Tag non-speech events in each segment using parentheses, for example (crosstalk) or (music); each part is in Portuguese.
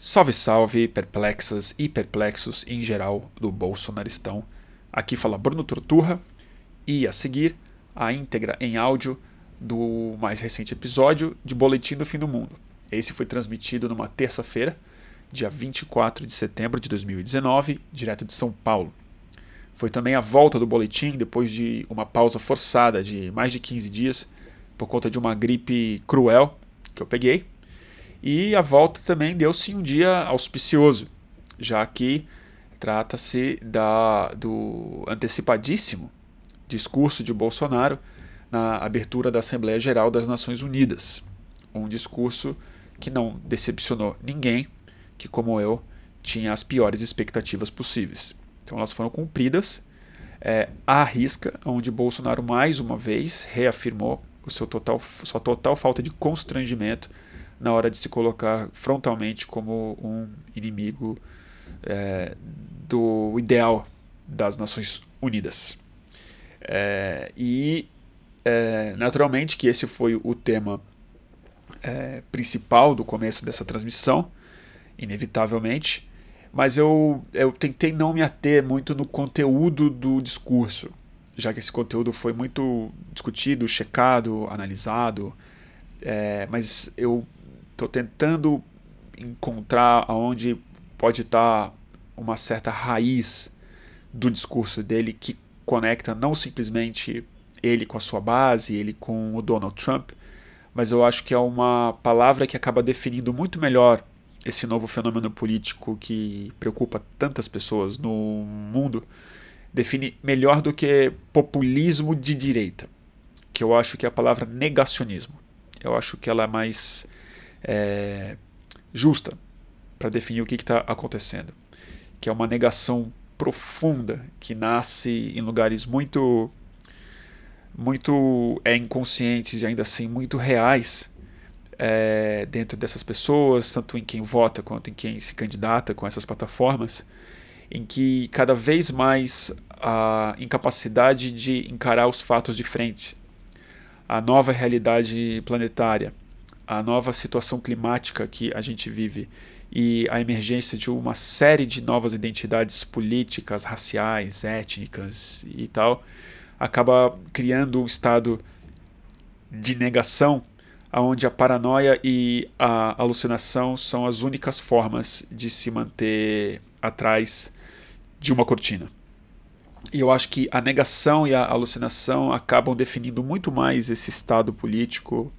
Salve, salve, perplexas e perplexos em geral do Bolsonaristão. Aqui fala Bruno Torturra e a seguir a íntegra em áudio do mais recente episódio de Boletim do Fim do Mundo. Esse foi transmitido numa terça-feira, dia 24 de setembro de 2019, direto de São Paulo. Foi também a volta do boletim depois de uma pausa forçada de mais de 15 dias por conta de uma gripe cruel que eu peguei e a volta também deu-se um dia auspicioso, já que trata-se do antecipadíssimo discurso de Bolsonaro na abertura da Assembleia Geral das Nações Unidas. Um discurso que não decepcionou ninguém, que, como eu, tinha as piores expectativas possíveis. Então elas foram cumpridas é, à risca, onde Bolsonaro mais uma vez reafirmou o seu total, sua total falta de constrangimento na hora de se colocar frontalmente como um inimigo é, do ideal das Nações Unidas. É, e, é, naturalmente, que esse foi o tema é, principal do começo dessa transmissão, inevitavelmente, mas eu, eu tentei não me ater muito no conteúdo do discurso, já que esse conteúdo foi muito discutido, checado, analisado, é, mas eu Estou tentando encontrar aonde pode estar uma certa raiz do discurso dele que conecta não simplesmente ele com a sua base, ele com o Donald Trump, mas eu acho que é uma palavra que acaba definindo muito melhor esse novo fenômeno político que preocupa tantas pessoas no mundo, define melhor do que populismo de direita, que eu acho que é a palavra negacionismo. Eu acho que ela é mais é, justa para definir o que está acontecendo, que é uma negação profunda que nasce em lugares muito muito é, inconscientes e ainda assim muito reais é, dentro dessas pessoas, tanto em quem vota quanto em quem se candidata com essas plataformas, em que cada vez mais a incapacidade de encarar os fatos de frente, a nova realidade planetária, a nova situação climática que a gente vive e a emergência de uma série de novas identidades políticas, raciais, étnicas e tal, acaba criando um estado de negação onde a paranoia e a alucinação são as únicas formas de se manter atrás de uma cortina. E eu acho que a negação e a alucinação acabam definindo muito mais esse estado político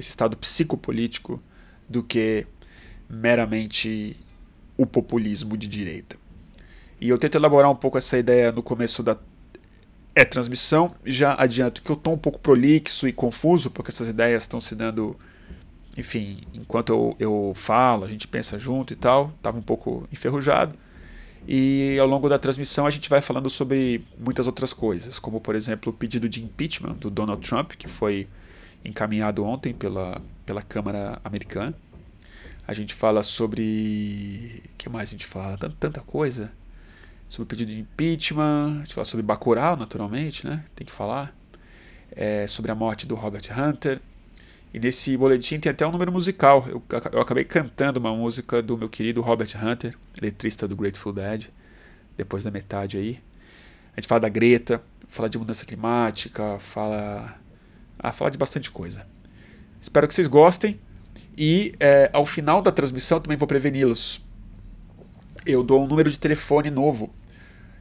esse estado psicopolítico do que meramente o populismo de direita. E eu tento elaborar um pouco essa ideia no começo da é transmissão. Já adianto que eu estou um pouco prolixo e confuso, porque essas ideias estão se dando, enfim, enquanto eu, eu falo, a gente pensa junto e tal. Estava um pouco enferrujado. E ao longo da transmissão a gente vai falando sobre muitas outras coisas, como por exemplo o pedido de impeachment do Donald Trump, que foi encaminhado ontem pela, pela Câmara Americana. A gente fala sobre. O que mais a gente fala? Tanta, tanta coisa. Sobre o pedido de impeachment, a gente fala sobre Bacurau, naturalmente, né? Tem que falar. É, sobre a morte do Robert Hunter. E nesse boletim tem até um número musical. Eu, eu acabei cantando uma música do meu querido Robert Hunter, letrista do Grateful Dead, depois da metade aí. A gente fala da Greta, fala de mudança climática, fala a falar de bastante coisa. Espero que vocês gostem e é, ao final da transmissão também vou preveni-los. Eu dou um número de telefone novo.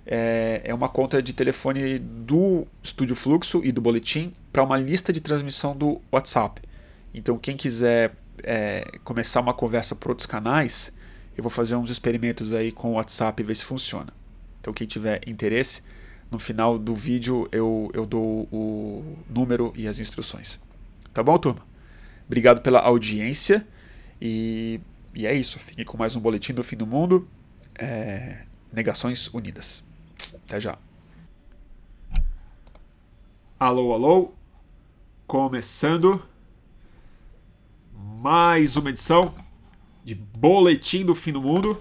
É, é uma conta de telefone do Estúdio Fluxo e do Boletim para uma lista de transmissão do WhatsApp. Então, quem quiser é, começar uma conversa por outros canais, eu vou fazer uns experimentos aí com o WhatsApp e ver se funciona. Então, quem tiver interesse, no final do vídeo eu, eu dou o número e as instruções. Tá bom, turma? Obrigado pela audiência e, e é isso. Fiquem com mais um Boletim do Fim do Mundo. É, Negações Unidas. Até já. Alô, alô. Começando mais uma edição de Boletim do Fim do Mundo.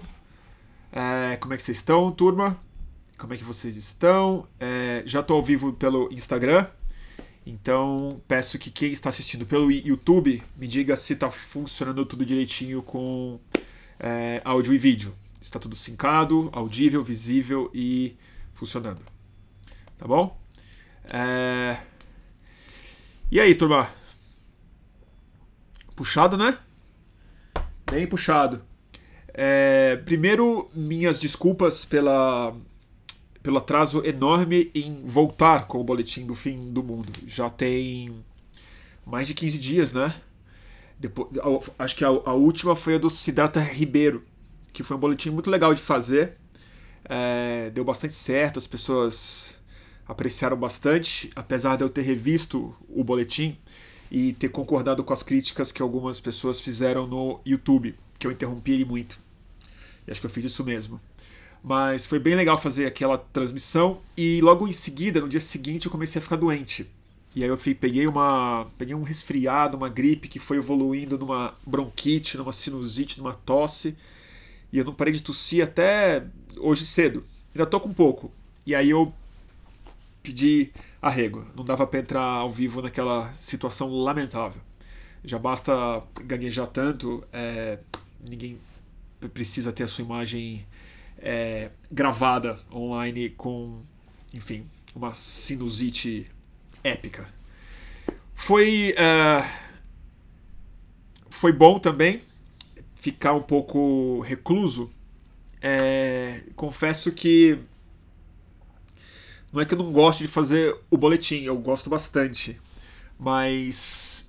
É, como é que vocês estão, turma? Como é que vocês estão? É, já estou ao vivo pelo Instagram, então peço que quem está assistindo pelo YouTube me diga se está funcionando tudo direitinho com é, áudio e vídeo. Está tudo sincado, audível, visível e funcionando. Tá bom? É... E aí, turma? Puxado, né? Bem puxado. É... Primeiro, minhas desculpas pela pelo atraso enorme em voltar com o boletim do fim do mundo. Já tem mais de 15 dias, né? Depois, acho que a, a última foi a do Siddhartha Ribeiro, que foi um boletim muito legal de fazer. É, deu bastante certo, as pessoas apreciaram bastante, apesar de eu ter revisto o boletim e ter concordado com as críticas que algumas pessoas fizeram no YouTube, que eu interrompi ele muito. E acho que eu fiz isso mesmo. Mas foi bem legal fazer aquela transmissão e logo em seguida, no dia seguinte, eu comecei a ficar doente. E aí eu fui, peguei uma peguei um resfriado, uma gripe que foi evoluindo numa bronquite, numa sinusite, numa tosse. E eu não parei de tossir até hoje cedo. Ainda tô com um pouco. E aí eu pedi arrego. Não dava para entrar ao vivo naquela situação lamentável. Já basta gaguejar tanto, é, ninguém precisa ter a sua imagem é, gravada online com, enfim, uma sinusite épica. Foi, uh, foi bom também ficar um pouco recluso. É, confesso que não é que eu não gosto de fazer o boletim, eu gosto bastante, mas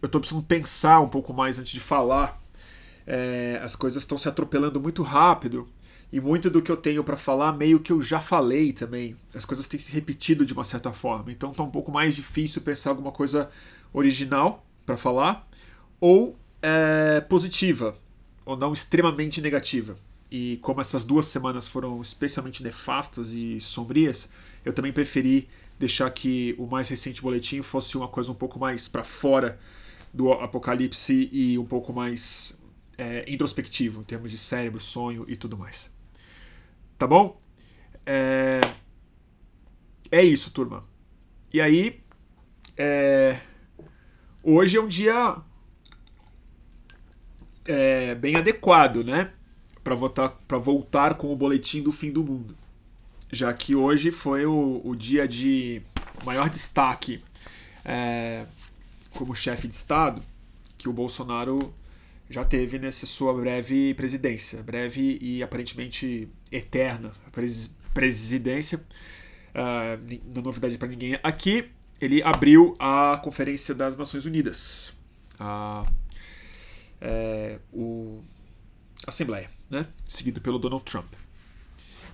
eu estou precisando pensar um pouco mais antes de falar. É, as coisas estão se atropelando muito rápido e muito do que eu tenho para falar, meio que eu já falei também. As coisas têm se repetido de uma certa forma. Então tá um pouco mais difícil pensar alguma coisa original para falar ou é, positiva, ou não extremamente negativa. E como essas duas semanas foram especialmente nefastas e sombrias, eu também preferi deixar que o mais recente boletim fosse uma coisa um pouco mais para fora do apocalipse e um pouco mais é, introspectivo em termos de cérebro, sonho e tudo mais. Tá bom? É, é isso, turma. E aí, é... hoje é um dia é, bem adequado, né? Para voltar, voltar com o boletim do fim do mundo. Já que hoje foi o, o dia de maior destaque é, como chefe de Estado que o Bolsonaro já teve nessa sua breve presidência, breve e aparentemente eterna pres presidência. Uh, não novidade para ninguém aqui. Ele abriu a Conferência das Nações Unidas, a, é, o Assembleia, né? seguido pelo Donald Trump.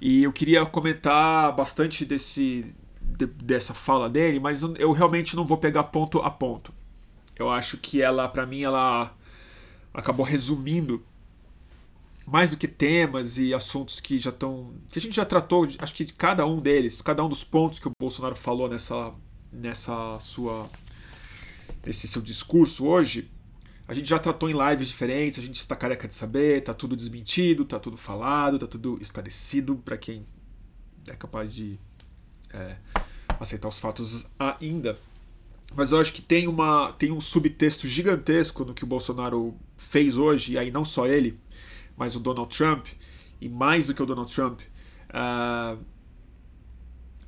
E eu queria comentar bastante desse, de, dessa fala dele, mas eu realmente não vou pegar ponto a ponto. Eu acho que ela, para mim, ela acabou resumindo mais do que temas e assuntos que já estão. que a gente já tratou, acho que de cada um deles, cada um dos pontos que o Bolsonaro falou nessa, nessa sua. nesse seu discurso hoje, a gente já tratou em lives diferentes, a gente está careca de saber, tá tudo desmentido, tá tudo falado, tá tudo esclarecido para quem é capaz de é, aceitar os fatos ainda. Mas eu acho que tem, uma, tem um subtexto gigantesco no que o Bolsonaro fez hoje, e aí não só ele, mas o Donald Trump, e mais do que o Donald Trump, uh,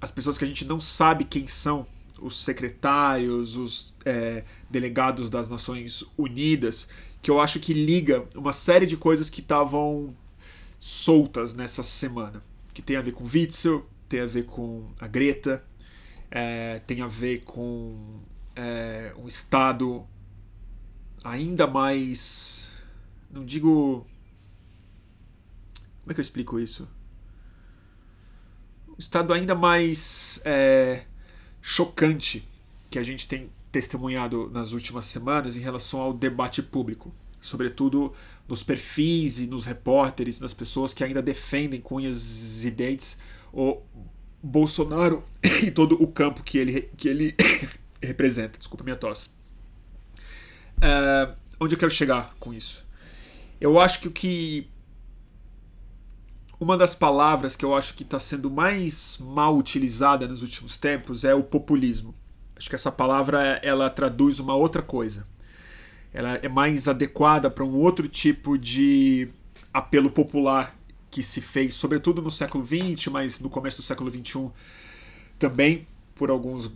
as pessoas que a gente não sabe quem são, os secretários, os é, delegados das Nações Unidas, que eu acho que liga uma série de coisas que estavam soltas nessa semana, que tem a ver com Witzel, tem a ver com a Greta, é, tem a ver com é, um Estado ainda mais. Não digo. Como é que eu explico isso? Um Estado ainda mais é, chocante que a gente tem testemunhado nas últimas semanas em relação ao debate público, sobretudo nos perfis e nos repórteres, nas pessoas que ainda defendem com unhas e dentes o Bolsonaro (coughs) e todo o campo que ele, que ele representa. Desculpa minha tosse. Uh, onde eu quero chegar com isso? Eu acho que o que. Uma das palavras que eu acho que está sendo mais mal utilizada nos últimos tempos é o populismo. Acho que essa palavra ela traduz uma outra coisa. ela é mais adequada para um outro tipo de apelo popular que se fez, sobretudo no século XX, mas no começo do século XXI também, por alguns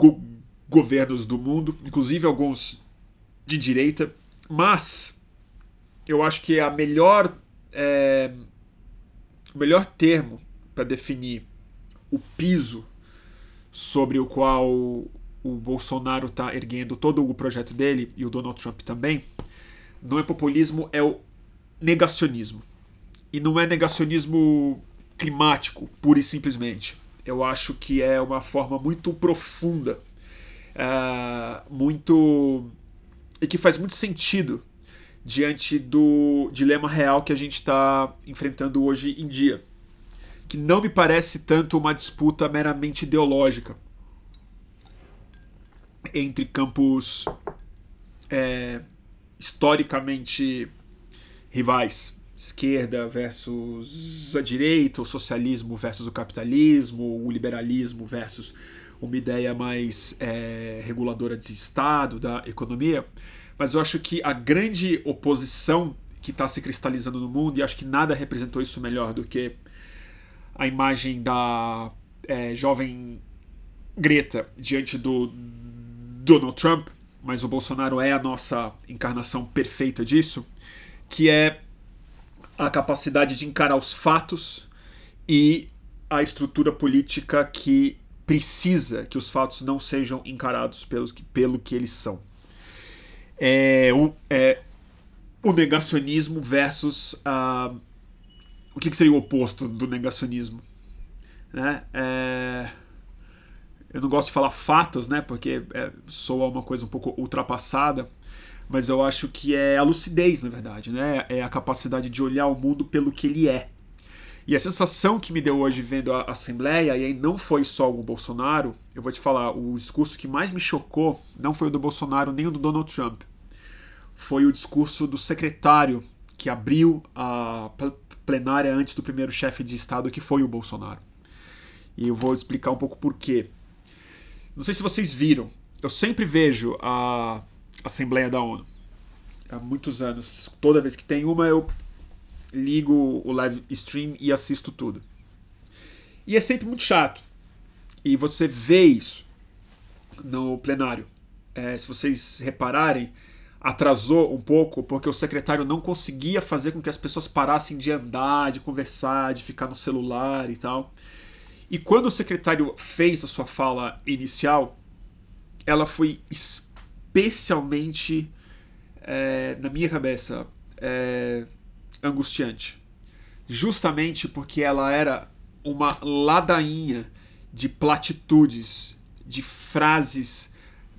go governos do mundo, inclusive alguns de direita. Mas eu acho que a melhor, é, o melhor termo para definir o piso sobre o qual o Bolsonaro está erguendo todo o projeto dele e o Donald Trump também, não é populismo, é o negacionismo. E não é negacionismo climático, pura e simplesmente. Eu acho que é uma forma muito profunda, uh, muito. e que faz muito sentido diante do dilema real que a gente está enfrentando hoje em dia. Que não me parece tanto uma disputa meramente ideológica entre campos é, historicamente rivais. Esquerda versus a direita, o socialismo versus o capitalismo, o liberalismo versus uma ideia mais é, reguladora de Estado, da economia. Mas eu acho que a grande oposição que está se cristalizando no mundo, e acho que nada representou isso melhor do que a imagem da é, jovem Greta diante do Donald Trump, mas o Bolsonaro é a nossa encarnação perfeita disso, que é a capacidade de encarar os fatos e a estrutura política que precisa que os fatos não sejam encarados pelos, pelo que eles são. É o, é, o negacionismo versus o que, que, seria o oposto do negacionismo? Né? É, eu não gosto de falar fatos, né? Porque é, soa uma coisa um pouco ultrapassada, mas eu acho que é a lucidez, na verdade, né? É a capacidade de olhar o mundo pelo que ele é. E a sensação que me deu hoje vendo a Assembleia, e aí não foi só o Bolsonaro, eu vou te falar, o discurso que mais me chocou não foi o do Bolsonaro nem o do Donald Trump. Foi o discurso do secretário que abriu a plenária antes do primeiro chefe de Estado, que foi o Bolsonaro. E eu vou explicar um pouco por quê. Não sei se vocês viram, eu sempre vejo a Assembleia da ONU. Há muitos anos. Toda vez que tem uma, eu ligo o live stream e assisto tudo. E é sempre muito chato. E você vê isso no plenário. É, se vocês repararem, atrasou um pouco porque o secretário não conseguia fazer com que as pessoas parassem de andar, de conversar, de ficar no celular e tal. E quando o secretário fez a sua fala inicial, ela foi especialmente, é, na minha cabeça, é, angustiante. Justamente porque ela era uma ladainha de platitudes, de frases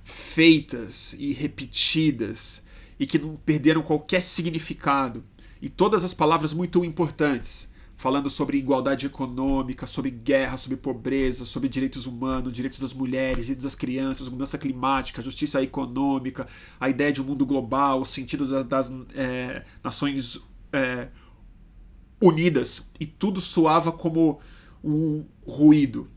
feitas e repetidas e que não perderam qualquer significado. E todas as palavras muito importantes falando sobre igualdade econômica, sobre guerra, sobre pobreza, sobre direitos humanos, direitos das mulheres, direitos das crianças, mudança climática, justiça econômica, a ideia de um mundo global, o sentido das, das é, nações é, unidas. E tudo soava como um ruído,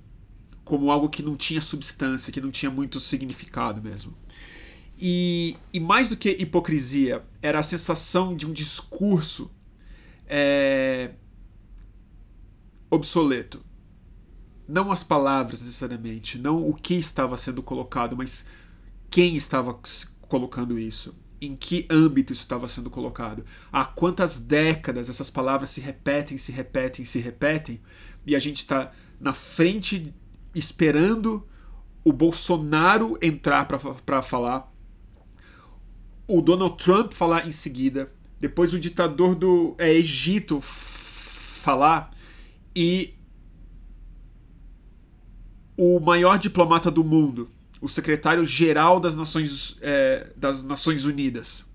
como algo que não tinha substância, que não tinha muito significado mesmo. E, e mais do que hipocrisia, era a sensação de um discurso. É, obsoleto. Não as palavras necessariamente, não o que estava sendo colocado, mas quem estava colocando isso, em que âmbito isso estava sendo colocado, há quantas décadas essas palavras se repetem, se repetem, se repetem, e a gente está na frente esperando o Bolsonaro entrar para falar, o Donald Trump falar em seguida, depois o ditador do é, Egito falar, e o maior diplomata do mundo, o secretário-geral das Nações, é, das Nações Unidas,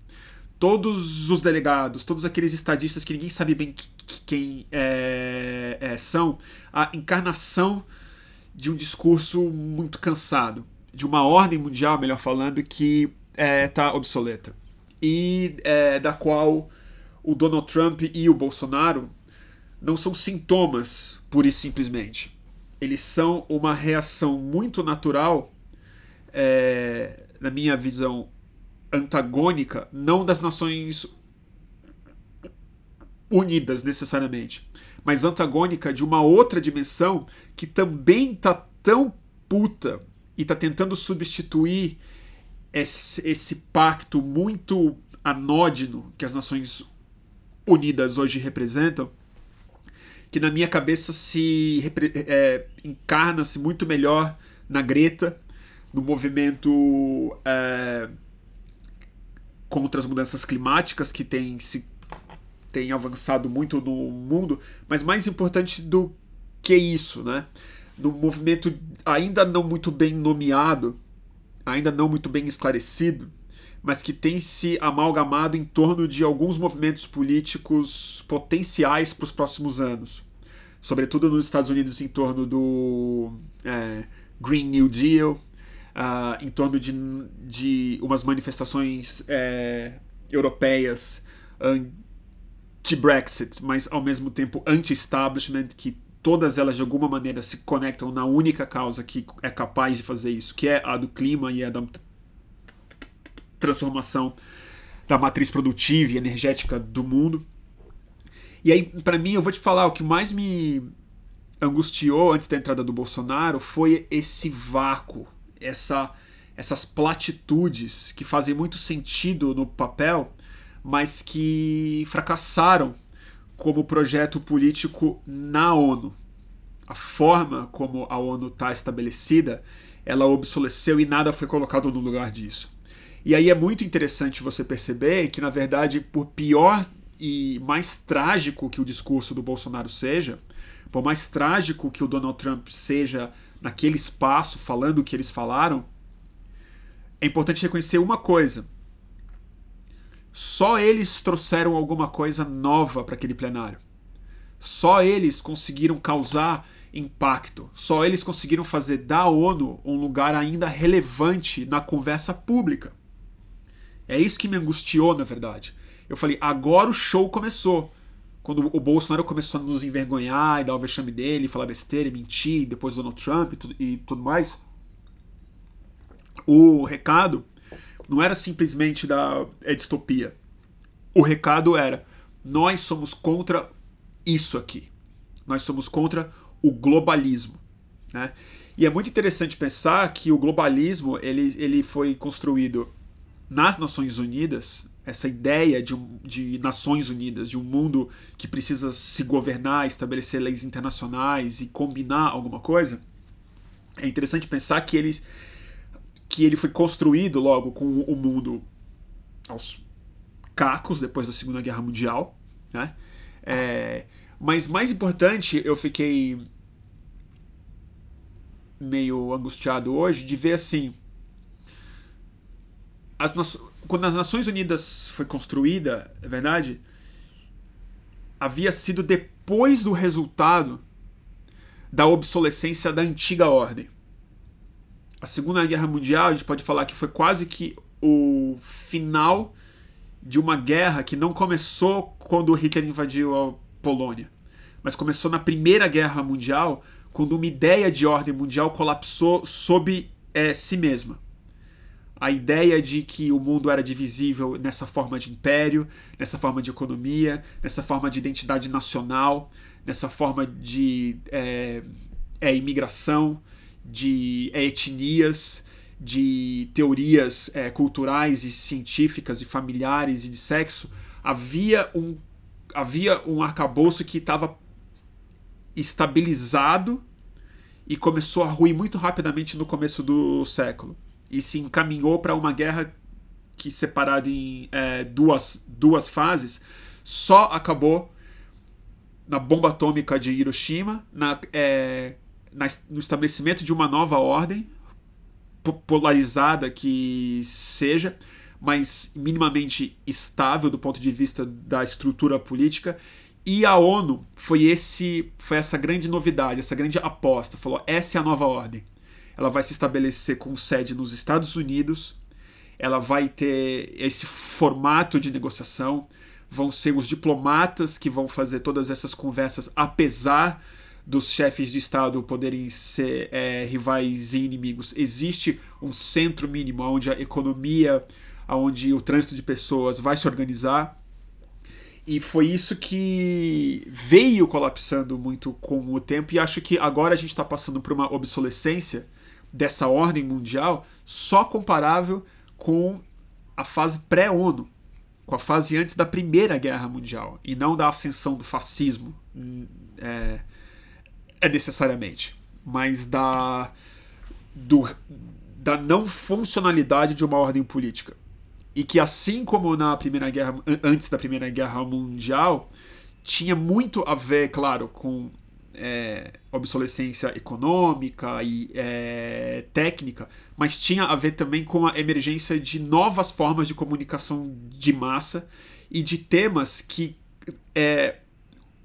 todos os delegados, todos aqueles estadistas que ninguém sabe bem quem é, é, são, a encarnação de um discurso muito cansado, de uma ordem mundial, melhor falando, que está é, obsoleta. E é, da qual o Donald Trump e o Bolsonaro não são sintomas, pura e simplesmente. Eles são uma reação muito natural, é, na minha visão, antagônica, não das Nações Unidas necessariamente, mas antagônica de uma outra dimensão que também tá tão puta e tá tentando substituir esse, esse pacto muito anódino que as Nações Unidas hoje representam, que na minha cabeça se é, encarna-se muito melhor na Greta, no movimento é, contra as mudanças climáticas que tem se tem avançado muito no mundo, mas mais importante do que isso, né? No movimento ainda não muito bem nomeado, ainda não muito bem esclarecido, mas que tem se amalgamado em torno de alguns movimentos políticos potenciais para os próximos anos. Sobretudo nos Estados Unidos, em torno do é, Green New Deal, uh, em torno de, de umas manifestações é, europeias anti-Brexit, mas ao mesmo tempo anti-establishment, que todas elas de alguma maneira se conectam na única causa que é capaz de fazer isso, que é a do clima e a da transformação da matriz produtiva e energética do mundo. E aí, para mim, eu vou te falar, o que mais me angustiou antes da entrada do Bolsonaro foi esse vácuo essa, essas platitudes que fazem muito sentido no papel, mas que fracassaram como projeto político na ONU. A forma como a ONU está estabelecida, ela obsoleceu e nada foi colocado no lugar disso. E aí é muito interessante você perceber que, na verdade, por pior e mais trágico que o discurso do Bolsonaro seja, por mais trágico que o Donald Trump seja naquele espaço, falando o que eles falaram, é importante reconhecer uma coisa. Só eles trouxeram alguma coisa nova para aquele plenário. Só eles conseguiram causar impacto. Só eles conseguiram fazer da ONU um lugar ainda relevante na conversa pública. É isso que me angustiou, na verdade. Eu falei, agora o show começou quando o Bolsonaro começou a nos envergonhar e dar o vexame dele, falar besteira e mentir, depois Donald Trump e tudo, e tudo mais, o recado não era simplesmente da é distopia. O recado era: nós somos contra isso aqui. Nós somos contra o globalismo. Né? E é muito interessante pensar que o globalismo ele, ele foi construído nas Nações Unidas essa ideia de, de Nações Unidas, de um mundo que precisa se governar, estabelecer leis internacionais e combinar alguma coisa, é interessante pensar que ele, que ele foi construído logo com o mundo aos cacos depois da Segunda Guerra Mundial, né? É, mas mais importante, eu fiquei meio angustiado hoje de ver assim as quando as Nações Unidas foi construída, é verdade, havia sido depois do resultado da obsolescência da antiga ordem. A Segunda Guerra Mundial, a gente pode falar que foi quase que o final de uma guerra que não começou quando Hitler invadiu a Polônia, mas começou na Primeira Guerra Mundial, quando uma ideia de ordem mundial colapsou sob é, si mesma a ideia de que o mundo era divisível nessa forma de império, nessa forma de economia, nessa forma de identidade nacional, nessa forma de é, é imigração, de é, etnias, de teorias é, culturais e científicas e familiares e de sexo, havia um, havia um arcabouço que estava estabilizado e começou a ruir muito rapidamente no começo do século e se encaminhou para uma guerra que, separada em é, duas, duas fases, só acabou na bomba atômica de Hiroshima, na, é, na, no estabelecimento de uma nova ordem, polarizada que seja, mas minimamente estável do ponto de vista da estrutura política. E a ONU foi esse foi essa grande novidade, essa grande aposta. Falou: essa é a nova ordem ela vai se estabelecer com sede nos Estados Unidos, ela vai ter esse formato de negociação, vão ser os diplomatas que vão fazer todas essas conversas, apesar dos chefes de Estado poderem ser é, rivais e inimigos. Existe um centro mínimo onde a economia, onde o trânsito de pessoas vai se organizar. E foi isso que veio colapsando muito com o tempo, e acho que agora a gente está passando por uma obsolescência dessa ordem mundial só comparável com a fase pré-ONU, com a fase antes da Primeira Guerra Mundial, e não da ascensão do fascismo, é, é necessariamente, mas da, do, da não funcionalidade de uma ordem política. E que assim como na primeira guerra antes da primeira guerra mundial tinha muito a ver claro com é, obsolescência econômica e é, técnica mas tinha a ver também com a emergência de novas formas de comunicação de massa e de temas que é,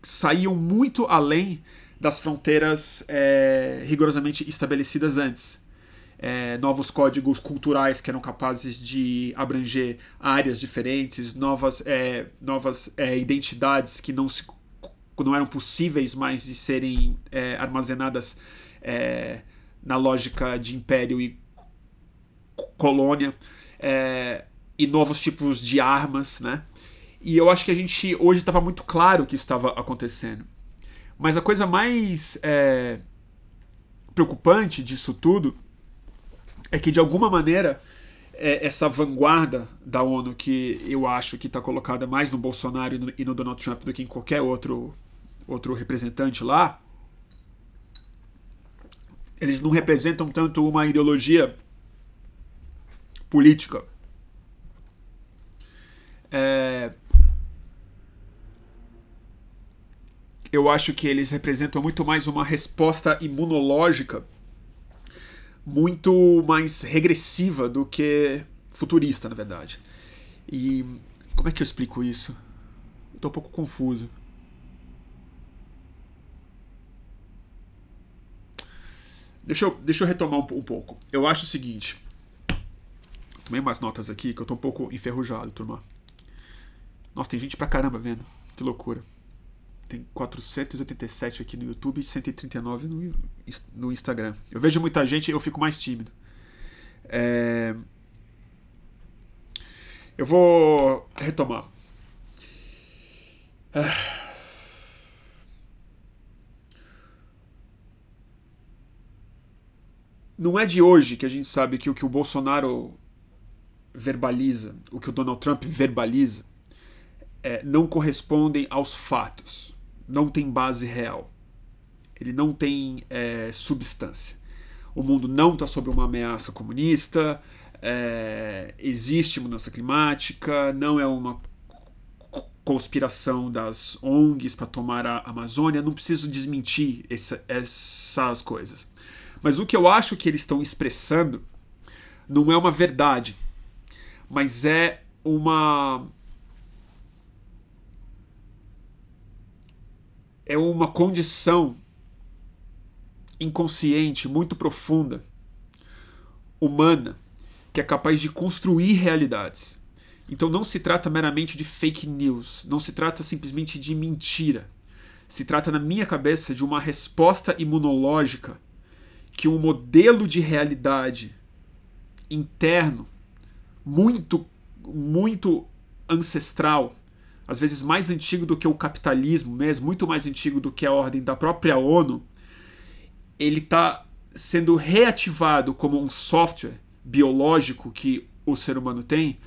saíam muito além das fronteiras é, rigorosamente estabelecidas antes. É, novos códigos culturais que eram capazes de abranger áreas diferentes, novas, é, novas é, identidades que não, se, não eram possíveis mais de serem é, armazenadas é, na lógica de império e colônia, é, e novos tipos de armas, né? E eu acho que a gente hoje estava muito claro que isso estava acontecendo. Mas a coisa mais preocupante disso tudo é que de alguma maneira é, essa vanguarda da ONU que eu acho que está colocada mais no Bolsonaro e no, Donald Trump do que em qualquer outro outro representante lá eles não representam tanto uma ideologia política é, eu acho que eles representam muito mais uma resposta imunológica muito mais regressiva do que futurista, na verdade. E como é que eu explico isso? Estou um pouco confuso. Deixa eu, deixa eu retomar um, um pouco. Eu acho o seguinte. Tomei umas notas aqui que eu tô um pouco enferrujado, turma. Nossa, tem gente pra caramba vendo. Que loucura. Tem 487 aqui no YouTube e 139 no, no Instagram. Eu vejo muita gente e eu fico mais tímido. É... Eu vou retomar. Não é de hoje que a gente sabe que o que o Bolsonaro verbaliza, o que o Donald Trump verbaliza, é, não correspondem aos fatos não tem base real. Ele não tem é, substância. O mundo não está sob uma ameaça comunista, é, existe mudança climática, não é uma conspiração das ONGs para tomar a Amazônia. Não preciso desmentir essa, essas coisas. Mas o que eu acho que eles estão expressando não é uma verdade, mas é uma é uma condição inconsciente muito profunda, humana, que é capaz de construir realidades. Então não se trata meramente de fake news, não se trata simplesmente de mentira. Se trata, na minha cabeça, de uma resposta imunológica que um modelo de realidade interno muito, muito ancestral às vezes mais antigo do que o capitalismo mesmo, muito mais antigo do que a ordem da própria ONU, ele está sendo reativado como um software biológico que o ser humano tem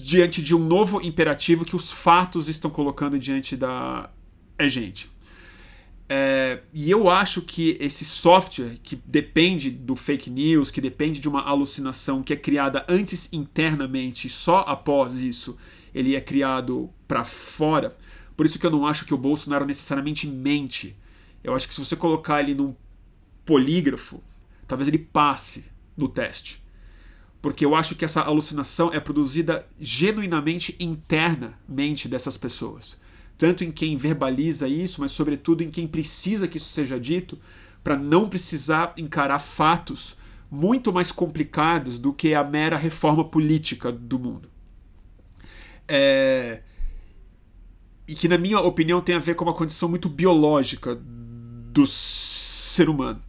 diante de um novo imperativo que os fatos estão colocando diante da gente. É, e eu acho que esse software que depende do fake news, que depende de uma alucinação que é criada antes internamente, só após isso ele é criado para fora. Por isso que eu não acho que o Bolsonaro necessariamente mente. Eu acho que se você colocar ele num polígrafo, talvez ele passe no teste. Porque eu acho que essa alucinação é produzida genuinamente internamente dessas pessoas. Tanto em quem verbaliza isso, mas sobretudo em quem precisa que isso seja dito, para não precisar encarar fatos muito mais complicados do que a mera reforma política do mundo. É, e que, na minha opinião, tem a ver com uma condição muito biológica do ser humano.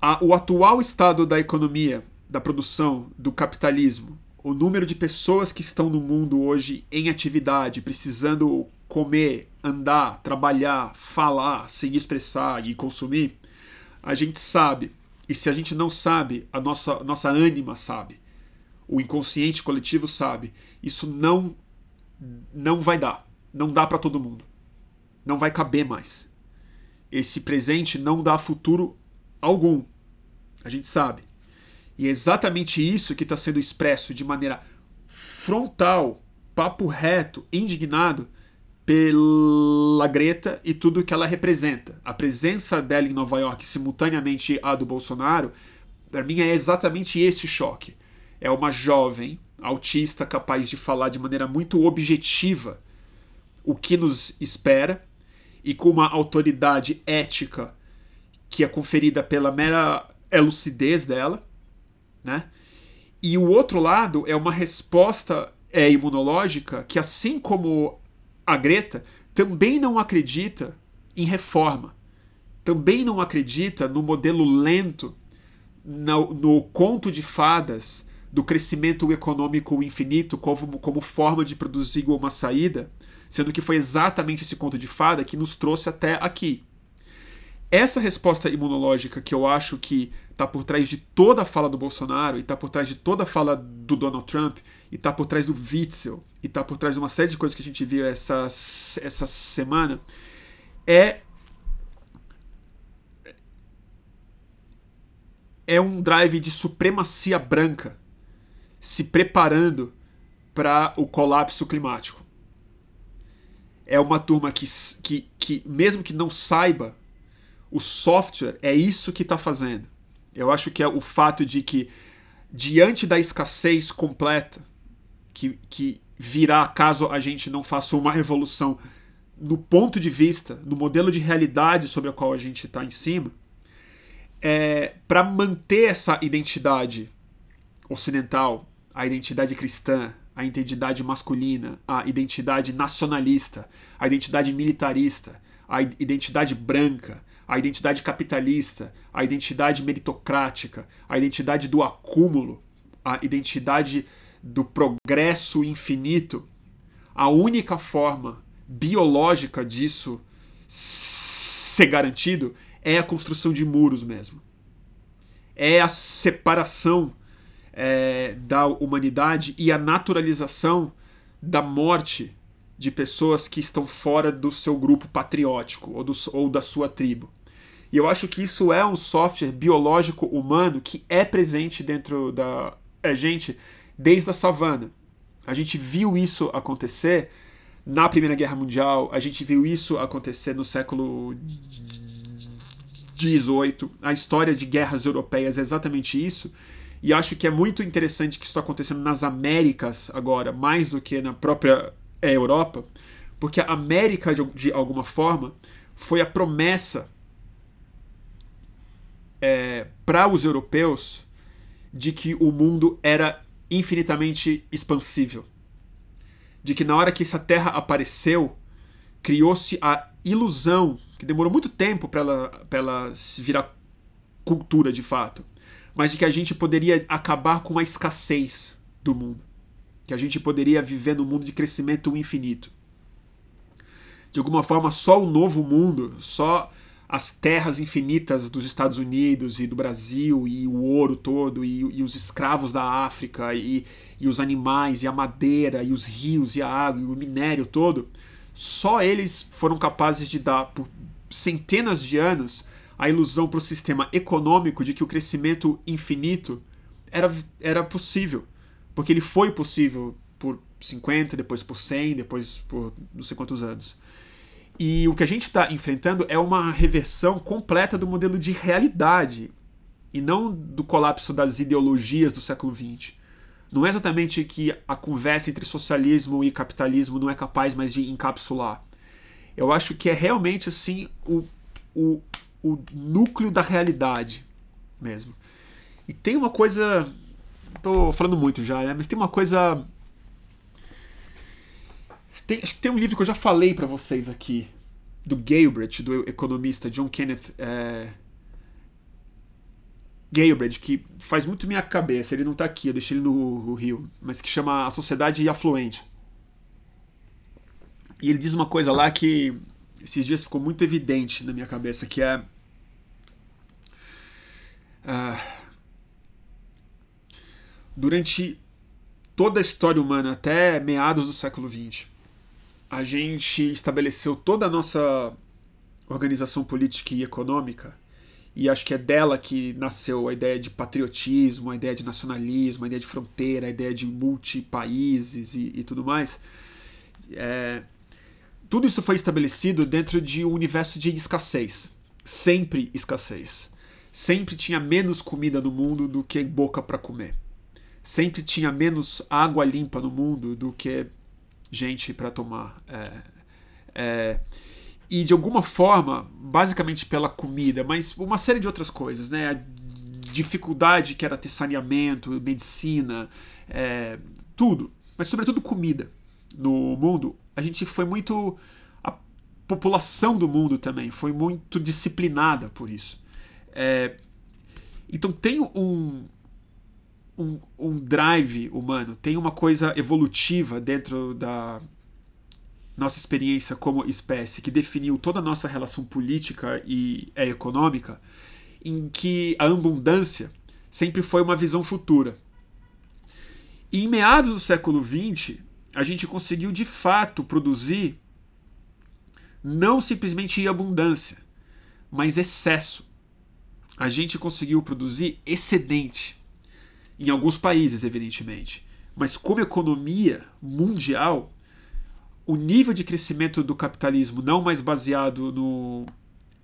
A, o atual estado da economia da produção do capitalismo, o número de pessoas que estão no mundo hoje em atividade, precisando comer, andar, trabalhar, falar, se expressar e consumir, a gente sabe. E se a gente não sabe, a nossa, nossa ânima sabe. O inconsciente coletivo sabe. Isso não não vai dar. Não dá para todo mundo. Não vai caber mais. Esse presente não dá futuro algum. A gente sabe. E é exatamente isso que está sendo expresso de maneira frontal, papo reto, indignado pela Greta e tudo que ela representa. A presença dela em Nova York, simultaneamente a do Bolsonaro, para mim é exatamente esse choque. É uma jovem autista capaz de falar de maneira muito objetiva o que nos espera e com uma autoridade ética que é conferida pela mera lucidez dela, né? E o outro lado é uma resposta é, imunológica que, assim como a Greta, também não acredita em reforma, também não acredita no modelo lento, no, no conto de fadas do crescimento econômico infinito como, como forma de produzir uma saída, sendo que foi exatamente esse conto de fada que nos trouxe até aqui. Essa resposta imunológica que eu acho que está por trás de toda a fala do Bolsonaro, e está por trás de toda a fala do Donald Trump, e está por trás do Witzel, e está por trás de uma série de coisas que a gente viu essa, essa semana, é é um drive de supremacia branca se preparando para o colapso climático. É uma turma que, que, que, mesmo que não saiba, o software é isso que está fazendo. Eu acho que é o fato de que, diante da escassez completa que, que virá caso a gente não faça uma revolução no ponto de vista, no modelo de realidade sobre a qual a gente está em cima, é, para manter essa identidade ocidental, a identidade cristã, a identidade masculina, a identidade nacionalista, a identidade militarista, a identidade branca, a identidade capitalista, a identidade meritocrática, a identidade do acúmulo, a identidade do progresso infinito, a única forma biológica disso ser garantido é a construção de muros mesmo. É a separação é, da humanidade e a naturalização da morte de pessoas que estão fora do seu grupo patriótico ou, do, ou da sua tribo. E eu acho que isso é um software biológico humano que é presente dentro da é, gente desde a savana. A gente viu isso acontecer na Primeira Guerra Mundial, a gente viu isso acontecer no século XVIII. A história de guerras europeias é exatamente isso. E acho que é muito interessante que isso está acontecendo nas Américas agora, mais do que na própria é, Europa, porque a América, de, de alguma forma, foi a promessa é, para os europeus de que o mundo era infinitamente expansível. De que na hora que essa terra apareceu, criou-se a ilusão, que demorou muito tempo para ela, ela se virar cultura de fato, mas de que a gente poderia acabar com a escassez do mundo. Que a gente poderia viver num mundo de crescimento infinito. De alguma forma, só o novo mundo, só as terras infinitas dos Estados Unidos e do Brasil e o ouro todo e, e os escravos da África e, e, os animais e a madeira e os rios e a água e o minério todo, só eles foram capazes de dar por centenas de anos a ilusão para o sistema econômico de que o crescimento infinito era, era possível, porque ele foi possível por 50, depois por 100, depois por não sei quantos anos. E o que a gente está enfrentando é uma reversão completa do modelo de realidade e não do colapso das ideologias do século XX. Não é exatamente que a conversa entre socialismo e capitalismo não é capaz mais de encapsular. Eu acho que é realmente assim o, o, o núcleo da realidade mesmo. E tem uma coisa. Tô falando muito já, né? Mas tem uma coisa tem, acho que tem um livro que eu já falei para vocês aqui, do Galbraith, do economista John Kenneth é, que faz muito minha cabeça, ele não está aqui, eu deixei ele no, no Rio, mas que chama A Sociedade Afluente. E ele diz uma coisa lá que esses dias ficou muito evidente na minha cabeça, que é. Uh, durante toda a história humana, até meados do século XX, a gente estabeleceu toda a nossa organização política e econômica, e acho que é dela que nasceu a ideia de patriotismo, a ideia de nacionalismo, a ideia de fronteira, a ideia de multipaíses e, e tudo mais. É, tudo isso foi estabelecido dentro de um universo de escassez. Sempre escassez. Sempre tinha menos comida no mundo do que boca para comer. Sempre tinha menos água limpa no mundo do que gente para tomar. É, é, e de alguma forma, basicamente pela comida, mas uma série de outras coisas, né? A dificuldade que era ter saneamento, medicina, é, tudo, mas sobretudo comida no mundo, a gente foi muito. A população do mundo também foi muito disciplinada por isso. É, então tem um, um, um drive humano, tem uma coisa evolutiva dentro da nossa experiência como espécie que definiu toda a nossa relação política e econômica, em que a abundância sempre foi uma visão futura. E em meados do século XX, a gente conseguiu de fato produzir não simplesmente abundância, mas excesso. A gente conseguiu produzir excedente. Em alguns países, evidentemente. Mas como economia mundial, o nível de crescimento do capitalismo, não mais baseado no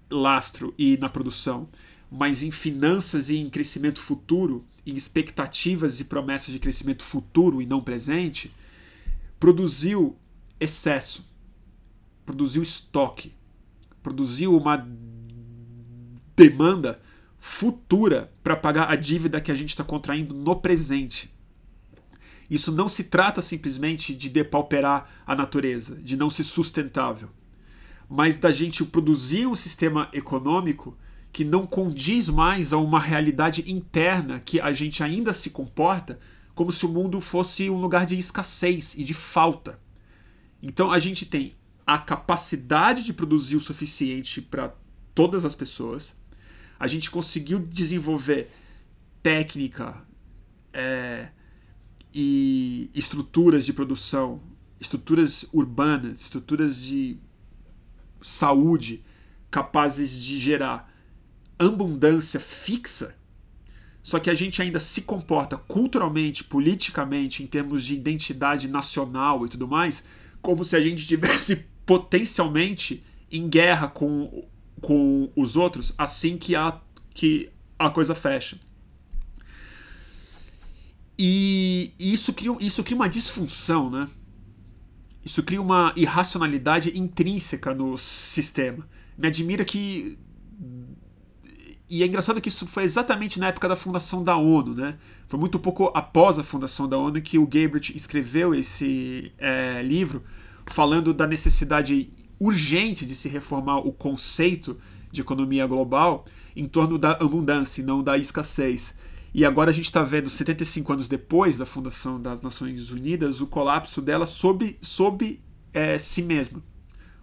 lastro e na produção, mas em finanças e em crescimento futuro, em expectativas e promessas de crescimento futuro e não presente, produziu excesso, produziu estoque, produziu uma demanda futura para pagar a dívida que a gente está contraindo no presente. Isso não se trata simplesmente de depauperar a natureza, de não ser sustentável, mas da gente produzir um sistema econômico que não condiz mais a uma realidade interna que a gente ainda se comporta como se o mundo fosse um lugar de escassez e de falta. Então a gente tem a capacidade de produzir o suficiente para todas as pessoas. A gente conseguiu desenvolver técnica é, e estruturas de produção, estruturas urbanas, estruturas de saúde capazes de gerar abundância fixa só que a gente ainda se comporta culturalmente, politicamente, em termos de identidade nacional e tudo mais, como se a gente estivesse (laughs) potencialmente em guerra com, com os outros assim que a, que a coisa fecha. E isso cria, isso cria uma disfunção, né? Isso cria uma irracionalidade intrínseca no sistema. Me admira que e é engraçado que isso foi exatamente na época da fundação da ONU, né? Foi muito pouco após a fundação da ONU que o Galbraith escreveu esse é, livro falando da necessidade urgente de se reformar o conceito de economia global em torno da abundância e não da escassez. E agora a gente está vendo, 75 anos depois da fundação das Nações Unidas, o colapso dela sob, sob é, si mesma.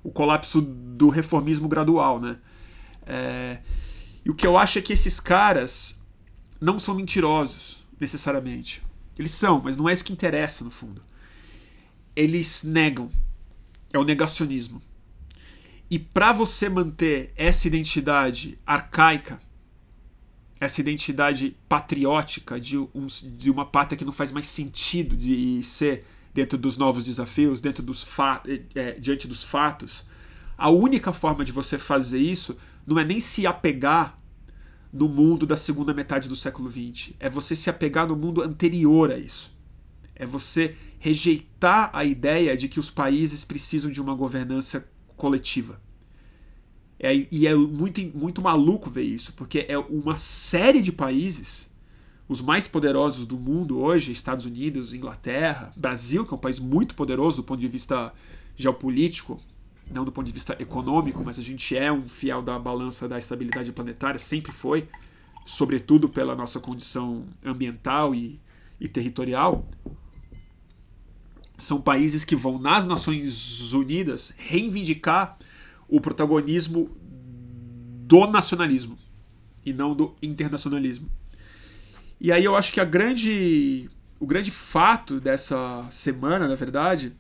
O colapso do reformismo gradual, né? É, e o que eu acho é que esses caras não são mentirosos, necessariamente. Eles são, mas não é isso que interessa, no fundo. Eles negam. É o negacionismo. E para você manter essa identidade arcaica, essa identidade patriótica de, um, de uma pátria que não faz mais sentido de ser dentro dos novos desafios, dentro dos é, diante dos fatos, a única forma de você fazer isso não é nem se apegar no mundo da segunda metade do século XX. É você se apegar no mundo anterior a isso. É você rejeitar a ideia de que os países precisam de uma governança coletiva. É, e é muito, muito maluco ver isso, porque é uma série de países, os mais poderosos do mundo hoje, Estados Unidos, Inglaterra, Brasil, que é um país muito poderoso do ponto de vista geopolítico, não do ponto de vista econômico, mas a gente é um fiel da balança da estabilidade planetária, sempre foi. sobretudo pela nossa condição ambiental e, e territorial, são países que vão nas Nações Unidas reivindicar o protagonismo do nacionalismo e não do internacionalismo. E aí eu acho que a grande o grande fato dessa semana, na verdade,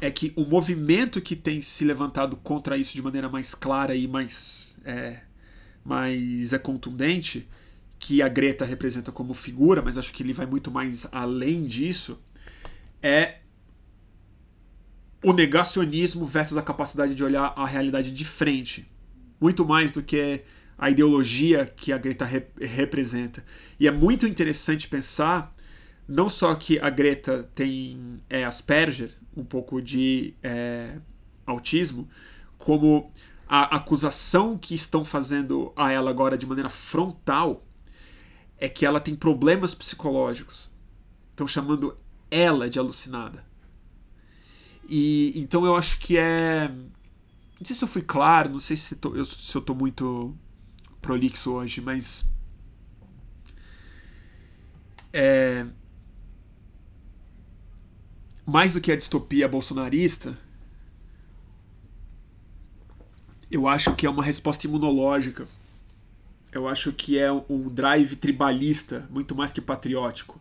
é que o movimento que tem se levantado contra isso de maneira mais clara e mais é, mais é contundente, que a Greta representa como figura, mas acho que ele vai muito mais além disso, é o negacionismo versus a capacidade de olhar a realidade de frente. Muito mais do que a ideologia que a Greta rep representa. E é muito interessante pensar não só que a Greta tem é, Asperger, um pouco de é, autismo, como a acusação que estão fazendo a ela agora de maneira frontal é que ela tem problemas psicológicos. Estão chamando ela de alucinada. E então eu acho que é. Não sei se eu fui claro, não sei se, tô, eu, se eu tô muito prolixo hoje, mas. É, mais do que a distopia bolsonarista, eu acho que é uma resposta imunológica. Eu acho que é um drive tribalista, muito mais que patriótico.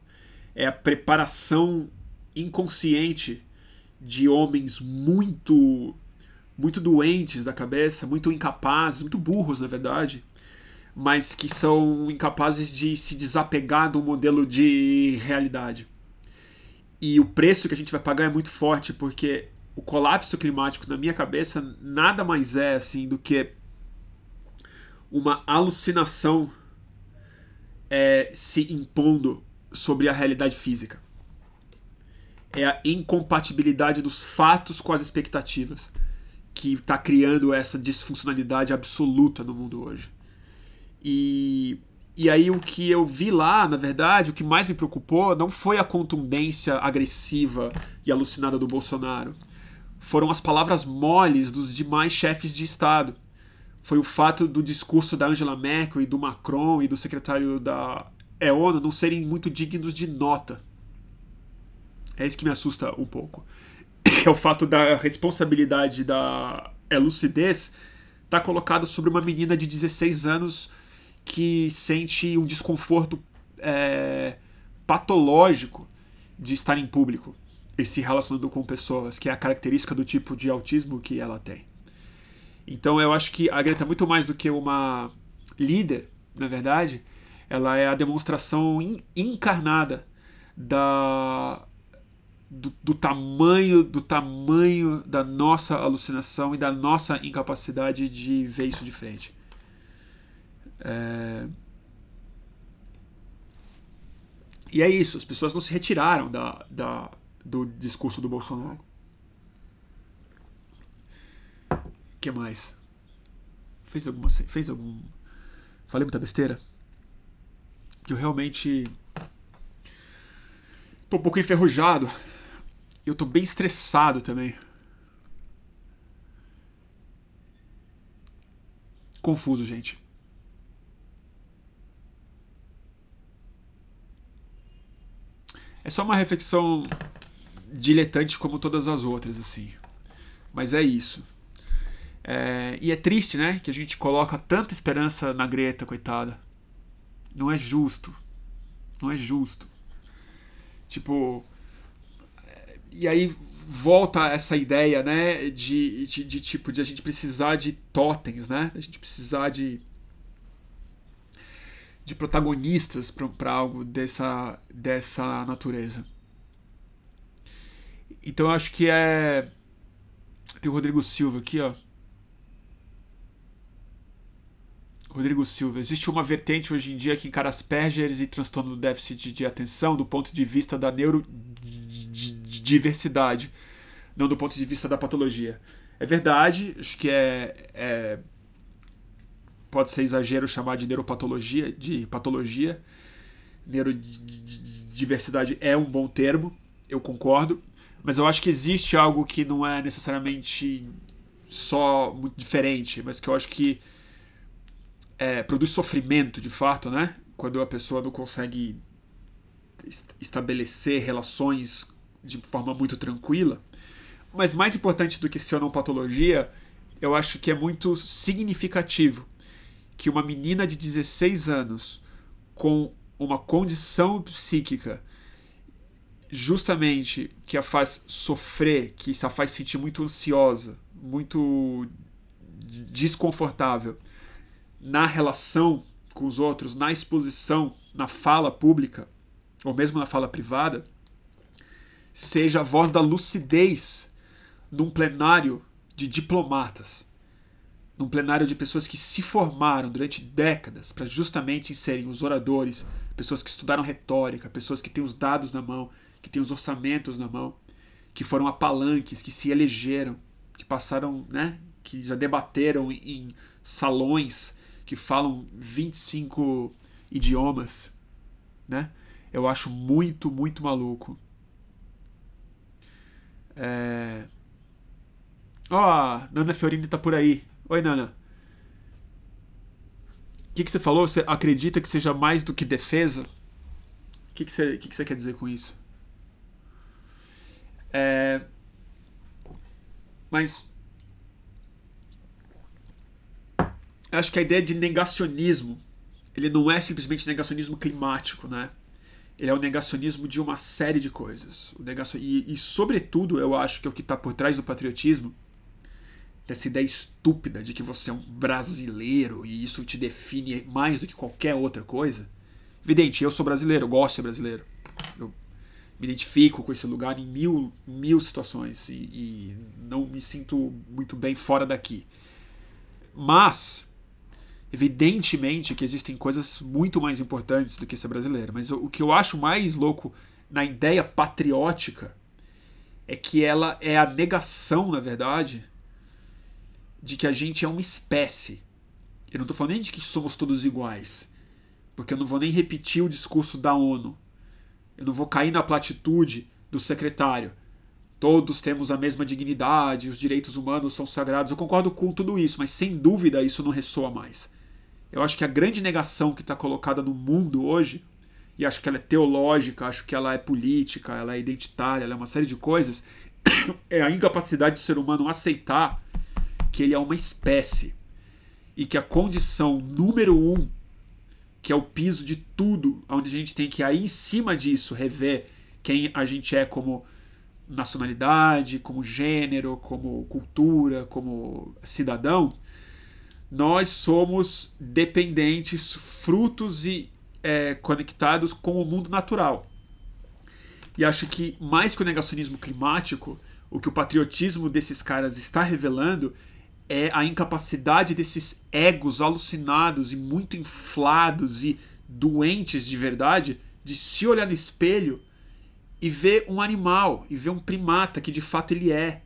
É a preparação inconsciente de homens muito muito doentes da cabeça, muito incapazes, muito burros, na verdade, mas que são incapazes de se desapegar do modelo de realidade. E o preço que a gente vai pagar é muito forte, porque o colapso climático, na minha cabeça, nada mais é assim do que uma alucinação é, se impondo sobre a realidade física. É a incompatibilidade dos fatos com as expectativas que está criando essa disfuncionalidade absoluta no mundo hoje. E, e aí o que eu vi lá, na verdade, o que mais me preocupou não foi a contundência agressiva e alucinada do Bolsonaro. Foram as palavras moles dos demais chefes de Estado. Foi o fato do discurso da Angela Merkel e do Macron e do secretário da ONU não serem muito dignos de nota. É isso que me assusta um pouco. (coughs) É o fato da responsabilidade da lucidez estar tá colocado sobre uma menina de 16 anos que sente um desconforto é, patológico de estar em público e se relacionando com pessoas, que é a característica do tipo de autismo que ela tem. Então eu acho que a Greta é muito mais do que uma líder, na verdade, ela é a demonstração encarnada da do, do, tamanho do tamanho da nossa alucinação e da nossa incapacidade de ver isso de frente. É... E é isso, as pessoas não se retiraram da, da, do discurso do Bolsonaro. O que mais? Fez alguma. Fez algum. Falei muita besteira? Que eu realmente. Tô um pouco enferrujado. Eu tô bem estressado também. Confuso, gente. É só uma reflexão diletante como todas as outras, assim. Mas é isso. É, e é triste, né? Que a gente coloca tanta esperança na Greta, coitada. Não é justo. Não é justo. Tipo. E aí volta essa ideia, né? De, de, de tipo, de a gente precisar de totens, né? A gente precisar de de protagonistas para algo dessa, dessa natureza. Então eu acho que é. Tem o Rodrigo Silva aqui, ó. Rodrigo Silva. Existe uma vertente hoje em dia que encara Asperger e transtorno do déficit de atenção do ponto de vista da neurodiversidade, não do ponto de vista da patologia. É verdade, acho que é, é pode ser exagero chamar de neuropatologia, de patologia. Neurodiversidade é um bom termo, eu concordo, mas eu acho que existe algo que não é necessariamente só muito diferente, mas que eu acho que é, produz sofrimento de fato, né? Quando a pessoa não consegue estabelecer relações de forma muito tranquila. Mas mais importante do que ser não patologia, eu acho que é muito significativo que uma menina de 16 anos com uma condição psíquica justamente que a faz sofrer, que a faz sentir muito ansiosa, muito desconfortável na relação com os outros, na exposição, na fala pública, ou mesmo na fala privada, seja a voz da lucidez num plenário de diplomatas, num plenário de pessoas que se formaram durante décadas para justamente serem os oradores, pessoas que estudaram retórica, pessoas que têm os dados na mão, que têm os orçamentos na mão, que foram apalanques, que se elegeram, que passaram, né, que já debateram em salões que falam 25 idiomas, né? Eu acho muito, muito maluco. É... Ó, oh, Nana Fiorini tá por aí. Oi, Nana. O que, que você falou? Você acredita que seja mais do que defesa? O que, que, você, que, que você quer dizer com isso? É... Mas. Acho que a ideia de negacionismo ele não é simplesmente negacionismo climático, né? Ele é o negacionismo de uma série de coisas. O negacion... e, e, sobretudo, eu acho que é o que está por trás do patriotismo dessa ideia estúpida de que você é um brasileiro e isso te define mais do que qualquer outra coisa. Evidente, eu sou brasileiro, eu gosto de ser brasileiro. Eu me identifico com esse lugar em mil, mil situações e, e não me sinto muito bem fora daqui. Mas, evidentemente que existem coisas muito mais importantes do que ser brasileiro. Mas o que eu acho mais louco na ideia patriótica é que ela é a negação, na verdade, de que a gente é uma espécie. Eu não estou falando nem de que somos todos iguais, porque eu não vou nem repetir o discurso da ONU. Eu não vou cair na platitude do secretário. Todos temos a mesma dignidade, os direitos humanos são sagrados. Eu concordo com tudo isso, mas sem dúvida isso não ressoa mais. Eu acho que a grande negação que está colocada no mundo hoje, e acho que ela é teológica, acho que ela é política, ela é identitária, ela é uma série de coisas, (coughs) é a incapacidade do ser humano aceitar que ele é uma espécie e que a condição número um, que é o piso de tudo, onde a gente tem que aí em cima disso rever quem a gente é como nacionalidade, como gênero, como cultura, como cidadão, nós somos dependentes, frutos e é, conectados com o mundo natural. E acho que mais que o negacionismo climático, o que o patriotismo desses caras está revelando é a incapacidade desses egos alucinados e muito inflados e doentes de verdade de se olhar no espelho e ver um animal e ver um primata que de fato ele é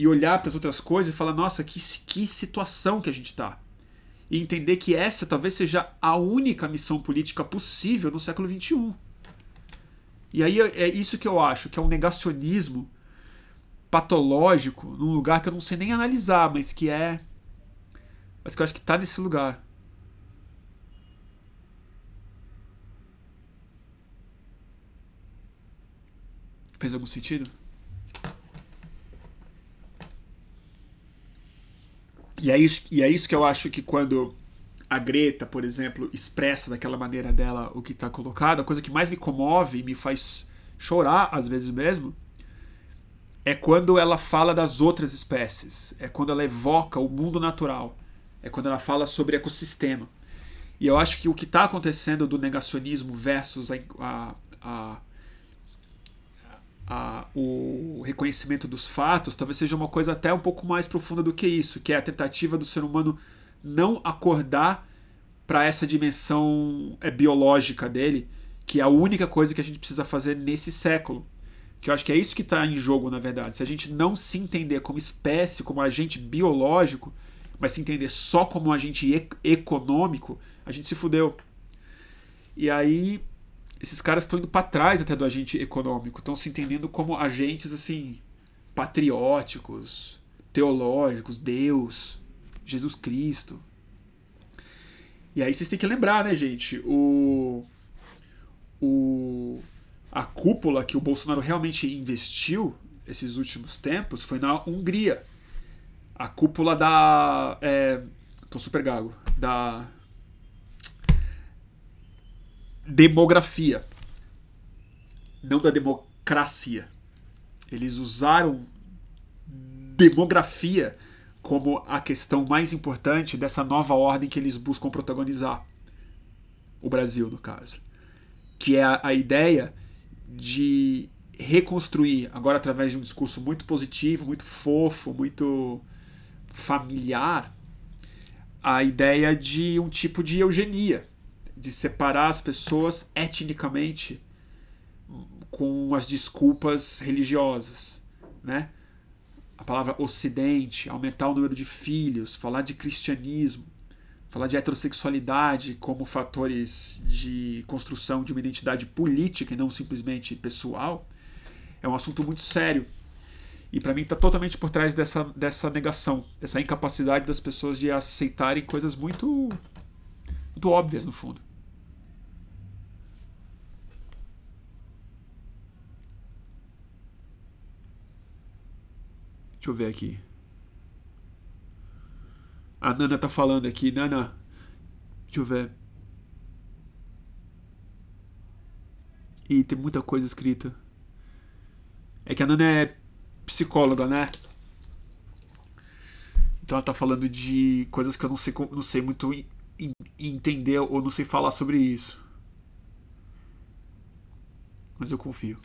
e olhar para as outras coisas e falar nossa que, que situação que a gente está e entender que essa talvez seja a única missão política possível no século XXI e aí é isso que eu acho que é um negacionismo patológico num lugar que eu não sei nem analisar, mas que é. Mas que eu acho que tá nesse lugar. Fez algum sentido? E é, isso, e é isso que eu acho que quando a Greta, por exemplo, expressa daquela maneira dela o que está colocado, a coisa que mais me comove e me faz chorar, às vezes mesmo, é quando ela fala das outras espécies, é quando ela evoca o mundo natural, é quando ela fala sobre ecossistema. E eu acho que o que está acontecendo do negacionismo versus a, a, a, a, o reconhecimento dos fatos talvez seja uma coisa até um pouco mais profunda do que isso, que é a tentativa do ser humano não acordar para essa dimensão é, biológica dele, que é a única coisa que a gente precisa fazer nesse século que eu acho que é isso que está em jogo, na verdade. Se a gente não se entender como espécie, como agente biológico, mas se entender só como agente e econômico, a gente se fudeu. E aí, esses caras estão indo para trás até do agente econômico, estão se entendendo como agentes assim patrióticos, teológicos, Deus, Jesus Cristo. E aí vocês têm que lembrar, né, gente? O, o, a cúpula que o Bolsonaro realmente investiu esses últimos tempos foi na Hungria. A cúpula da. É, tô super gago. Da. Demografia. Não da democracia. Eles usaram demografia como a questão mais importante dessa nova ordem que eles buscam protagonizar. O Brasil, no caso. Que é a, a ideia de reconstruir, agora através de um discurso muito positivo, muito fofo, muito familiar, a ideia de um tipo de eugenia, de separar as pessoas etnicamente com as desculpas religiosas, né? a palavra ocidente, aumentar o número de filhos, falar de cristianismo, falar de heterossexualidade como fatores de construção de uma identidade política e não simplesmente pessoal, é um assunto muito sério. E para mim está totalmente por trás dessa, dessa negação, dessa incapacidade das pessoas de aceitarem coisas muito, muito óbvias no fundo. Deixa eu ver aqui. A Nana tá falando aqui. Nana, deixa eu ver. E tem muita coisa escrita. É que a Nana é psicóloga, né? Então ela tá falando de coisas que eu não sei, não sei muito entender ou não sei falar sobre isso. Mas eu confio.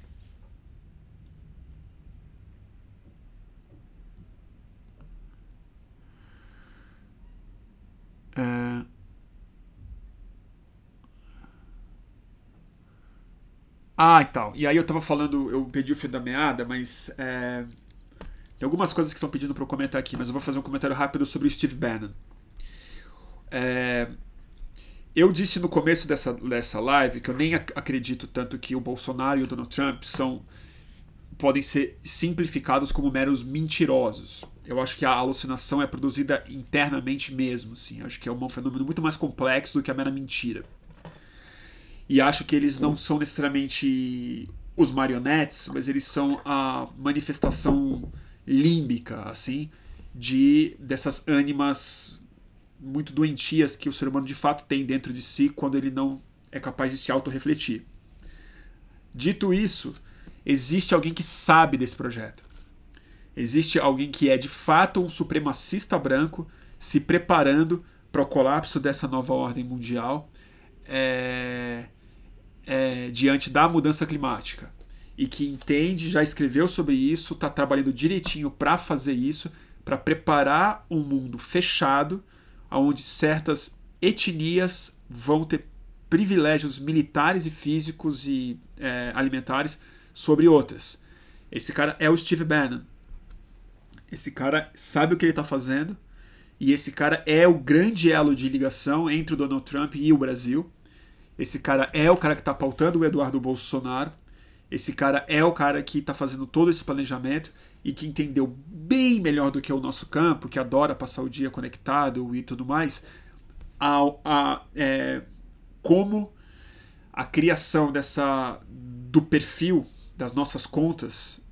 É... Ah, e tal. E aí eu tava falando, eu pedi o fio da meada, mas é... tem algumas coisas que estão pedindo para eu comentar aqui, mas eu vou fazer um comentário rápido sobre o Steve Bannon. É... Eu disse no começo dessa, dessa live que eu nem acredito tanto que o Bolsonaro e o Donald Trump são podem ser simplificados como meros mentirosos. Eu acho que a alucinação é produzida internamente mesmo, assim. Acho que é um fenômeno muito mais complexo do que a mera mentira. E acho que eles não são necessariamente os marionetes, mas eles são a manifestação límbica, assim, de dessas ânimas muito doentias que o ser humano de fato tem dentro de si quando ele não é capaz de se autorrefletir. Dito isso, existe alguém que sabe desse projeto. Existe alguém que é de fato um supremacista branco se preparando para o colapso dessa nova ordem mundial é, é, diante da mudança climática. E que entende, já escreveu sobre isso, está trabalhando direitinho para fazer isso, para preparar um mundo fechado, onde certas etnias vão ter privilégios militares e físicos e é, alimentares sobre outras. Esse cara é o Steve Bannon. Esse cara sabe o que ele está fazendo e esse cara é o grande elo de ligação entre o Donald Trump e o Brasil. Esse cara é o cara que está pautando o Eduardo Bolsonaro. Esse cara é o cara que está fazendo todo esse planejamento e que entendeu bem melhor do que o nosso campo, que adora passar o dia conectado e tudo mais, a, a é, como a criação dessa do perfil das nossas contas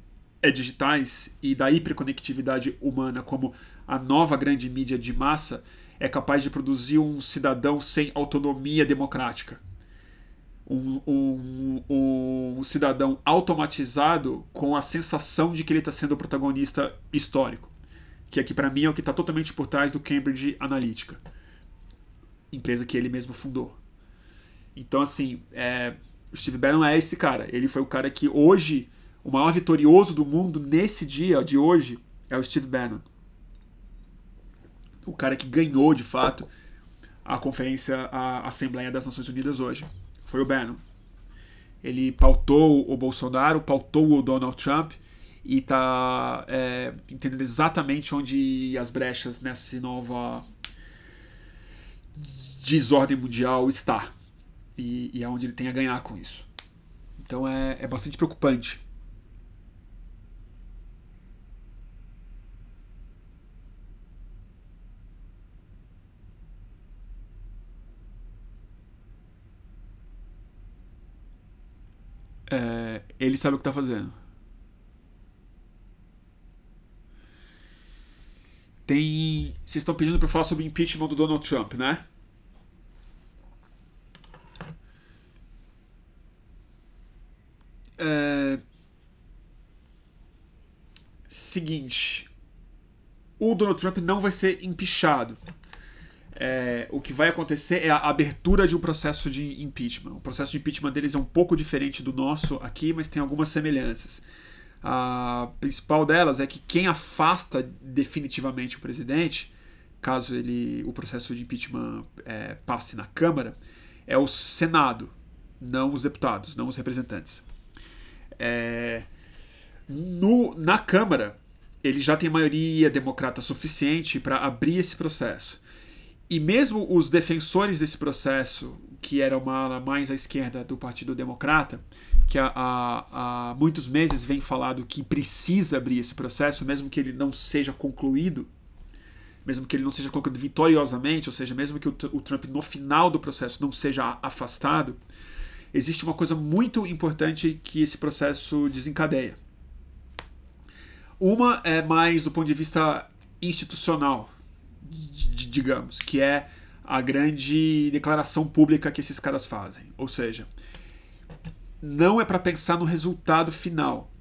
é digitais e da hiperconectividade humana como a nova grande mídia de massa é capaz de produzir um cidadão sem autonomia democrática. Um, um, um cidadão automatizado com a sensação de que ele está sendo o protagonista histórico. Que aqui, para mim, é o que está totalmente por trás do Cambridge Analytica, empresa que ele mesmo fundou. Então, assim, é, o Steve Bannon é esse cara. Ele foi o cara que hoje, o maior vitorioso do mundo nesse dia de hoje é o Steve Bannon. O cara que ganhou de fato a conferência, a Assembleia das Nações Unidas hoje. Foi o Bannon. Ele pautou o Bolsonaro, pautou o Donald Trump e está é, entendendo exatamente onde as brechas nessa nova desordem mundial está e, e aonde ele tem a ganhar com isso. Então é, é bastante preocupante. É, ele sabe o que está fazendo. Tem. Vocês estão pedindo para falar sobre impeachment do Donald Trump, né? É... Seguinte. O Donald Trump não vai ser empichado. É, o que vai acontecer é a abertura de um processo de impeachment. O processo de impeachment deles é um pouco diferente do nosso aqui, mas tem algumas semelhanças. A principal delas é que quem afasta definitivamente o presidente, caso ele o processo de impeachment é, passe na Câmara, é o Senado, não os deputados, não os representantes. É, no, na Câmara, ele já tem maioria democrata suficiente para abrir esse processo. E mesmo os defensores desse processo, que era uma ala mais à esquerda do Partido Democrata, que há, há, há muitos meses vem falado que precisa abrir esse processo, mesmo que ele não seja concluído, mesmo que ele não seja concluído vitoriosamente, ou seja, mesmo que o, o Trump no final do processo não seja afastado, existe uma coisa muito importante que esse processo desencadeia. Uma é mais do ponto de vista institucional, digamos, que é a grande declaração pública que esses caras fazem. Ou seja, não é para pensar no resultado final.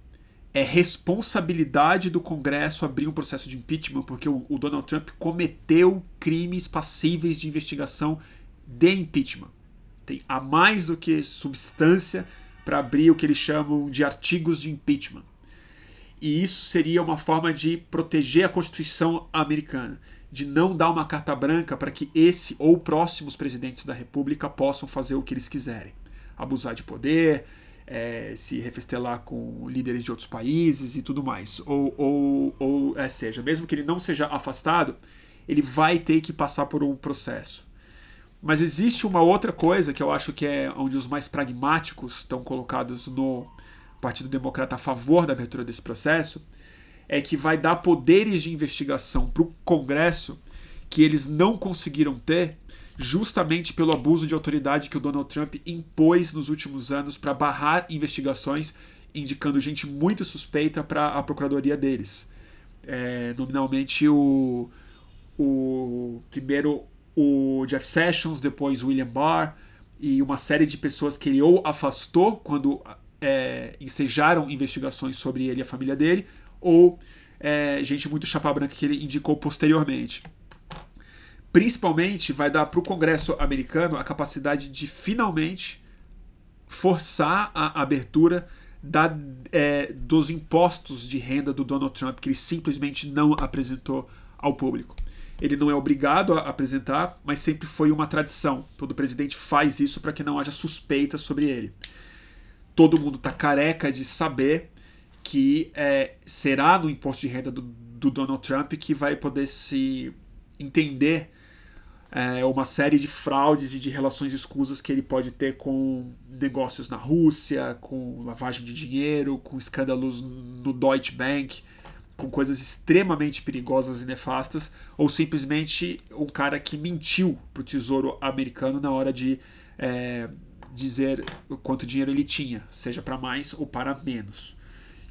É responsabilidade do Congresso abrir um processo de impeachment porque o, o Donald Trump cometeu crimes passíveis de investigação de impeachment. Tem a mais do que substância para abrir o que eles chamam de artigos de impeachment. E isso seria uma forma de proteger a Constituição americana de não dar uma carta branca para que esse ou próximos presidentes da República possam fazer o que eles quiserem. Abusar de poder, é, se refestelar com líderes de outros países e tudo mais. Ou, ou, ou é, seja, mesmo que ele não seja afastado, ele vai ter que passar por um processo. Mas existe uma outra coisa que eu acho que é onde os mais pragmáticos estão colocados no Partido Democrata a favor da abertura desse processo, é que vai dar poderes de investigação para o Congresso que eles não conseguiram ter justamente pelo abuso de autoridade que o Donald Trump impôs nos últimos anos para barrar investigações, indicando gente muito suspeita para a procuradoria deles. É, nominalmente o, o primeiro o Jeff Sessions, depois William Barr e uma série de pessoas que ele ou afastou quando é, ensejaram investigações sobre ele e a família dele, ou é, gente muito chapa branca que ele indicou posteriormente. Principalmente vai dar para o Congresso americano a capacidade de finalmente forçar a abertura da, é, dos impostos de renda do Donald Trump, que ele simplesmente não apresentou ao público. Ele não é obrigado a apresentar, mas sempre foi uma tradição. Todo presidente faz isso para que não haja suspeita sobre ele. Todo mundo está careca de saber que é, será no imposto de renda do, do, Donald Trump que vai poder se entender é, uma série de fraudes e de relações escusas que ele pode ter com negócios na Rússia, com lavagem de dinheiro, com escândalos no Deutsche Bank, com coisas extremamente perigosas e nefastas, ou simplesmente um cara que mentiu para o Tesouro americano na hora de é, dizer quanto dinheiro ele tinha, seja para mais ou para menos.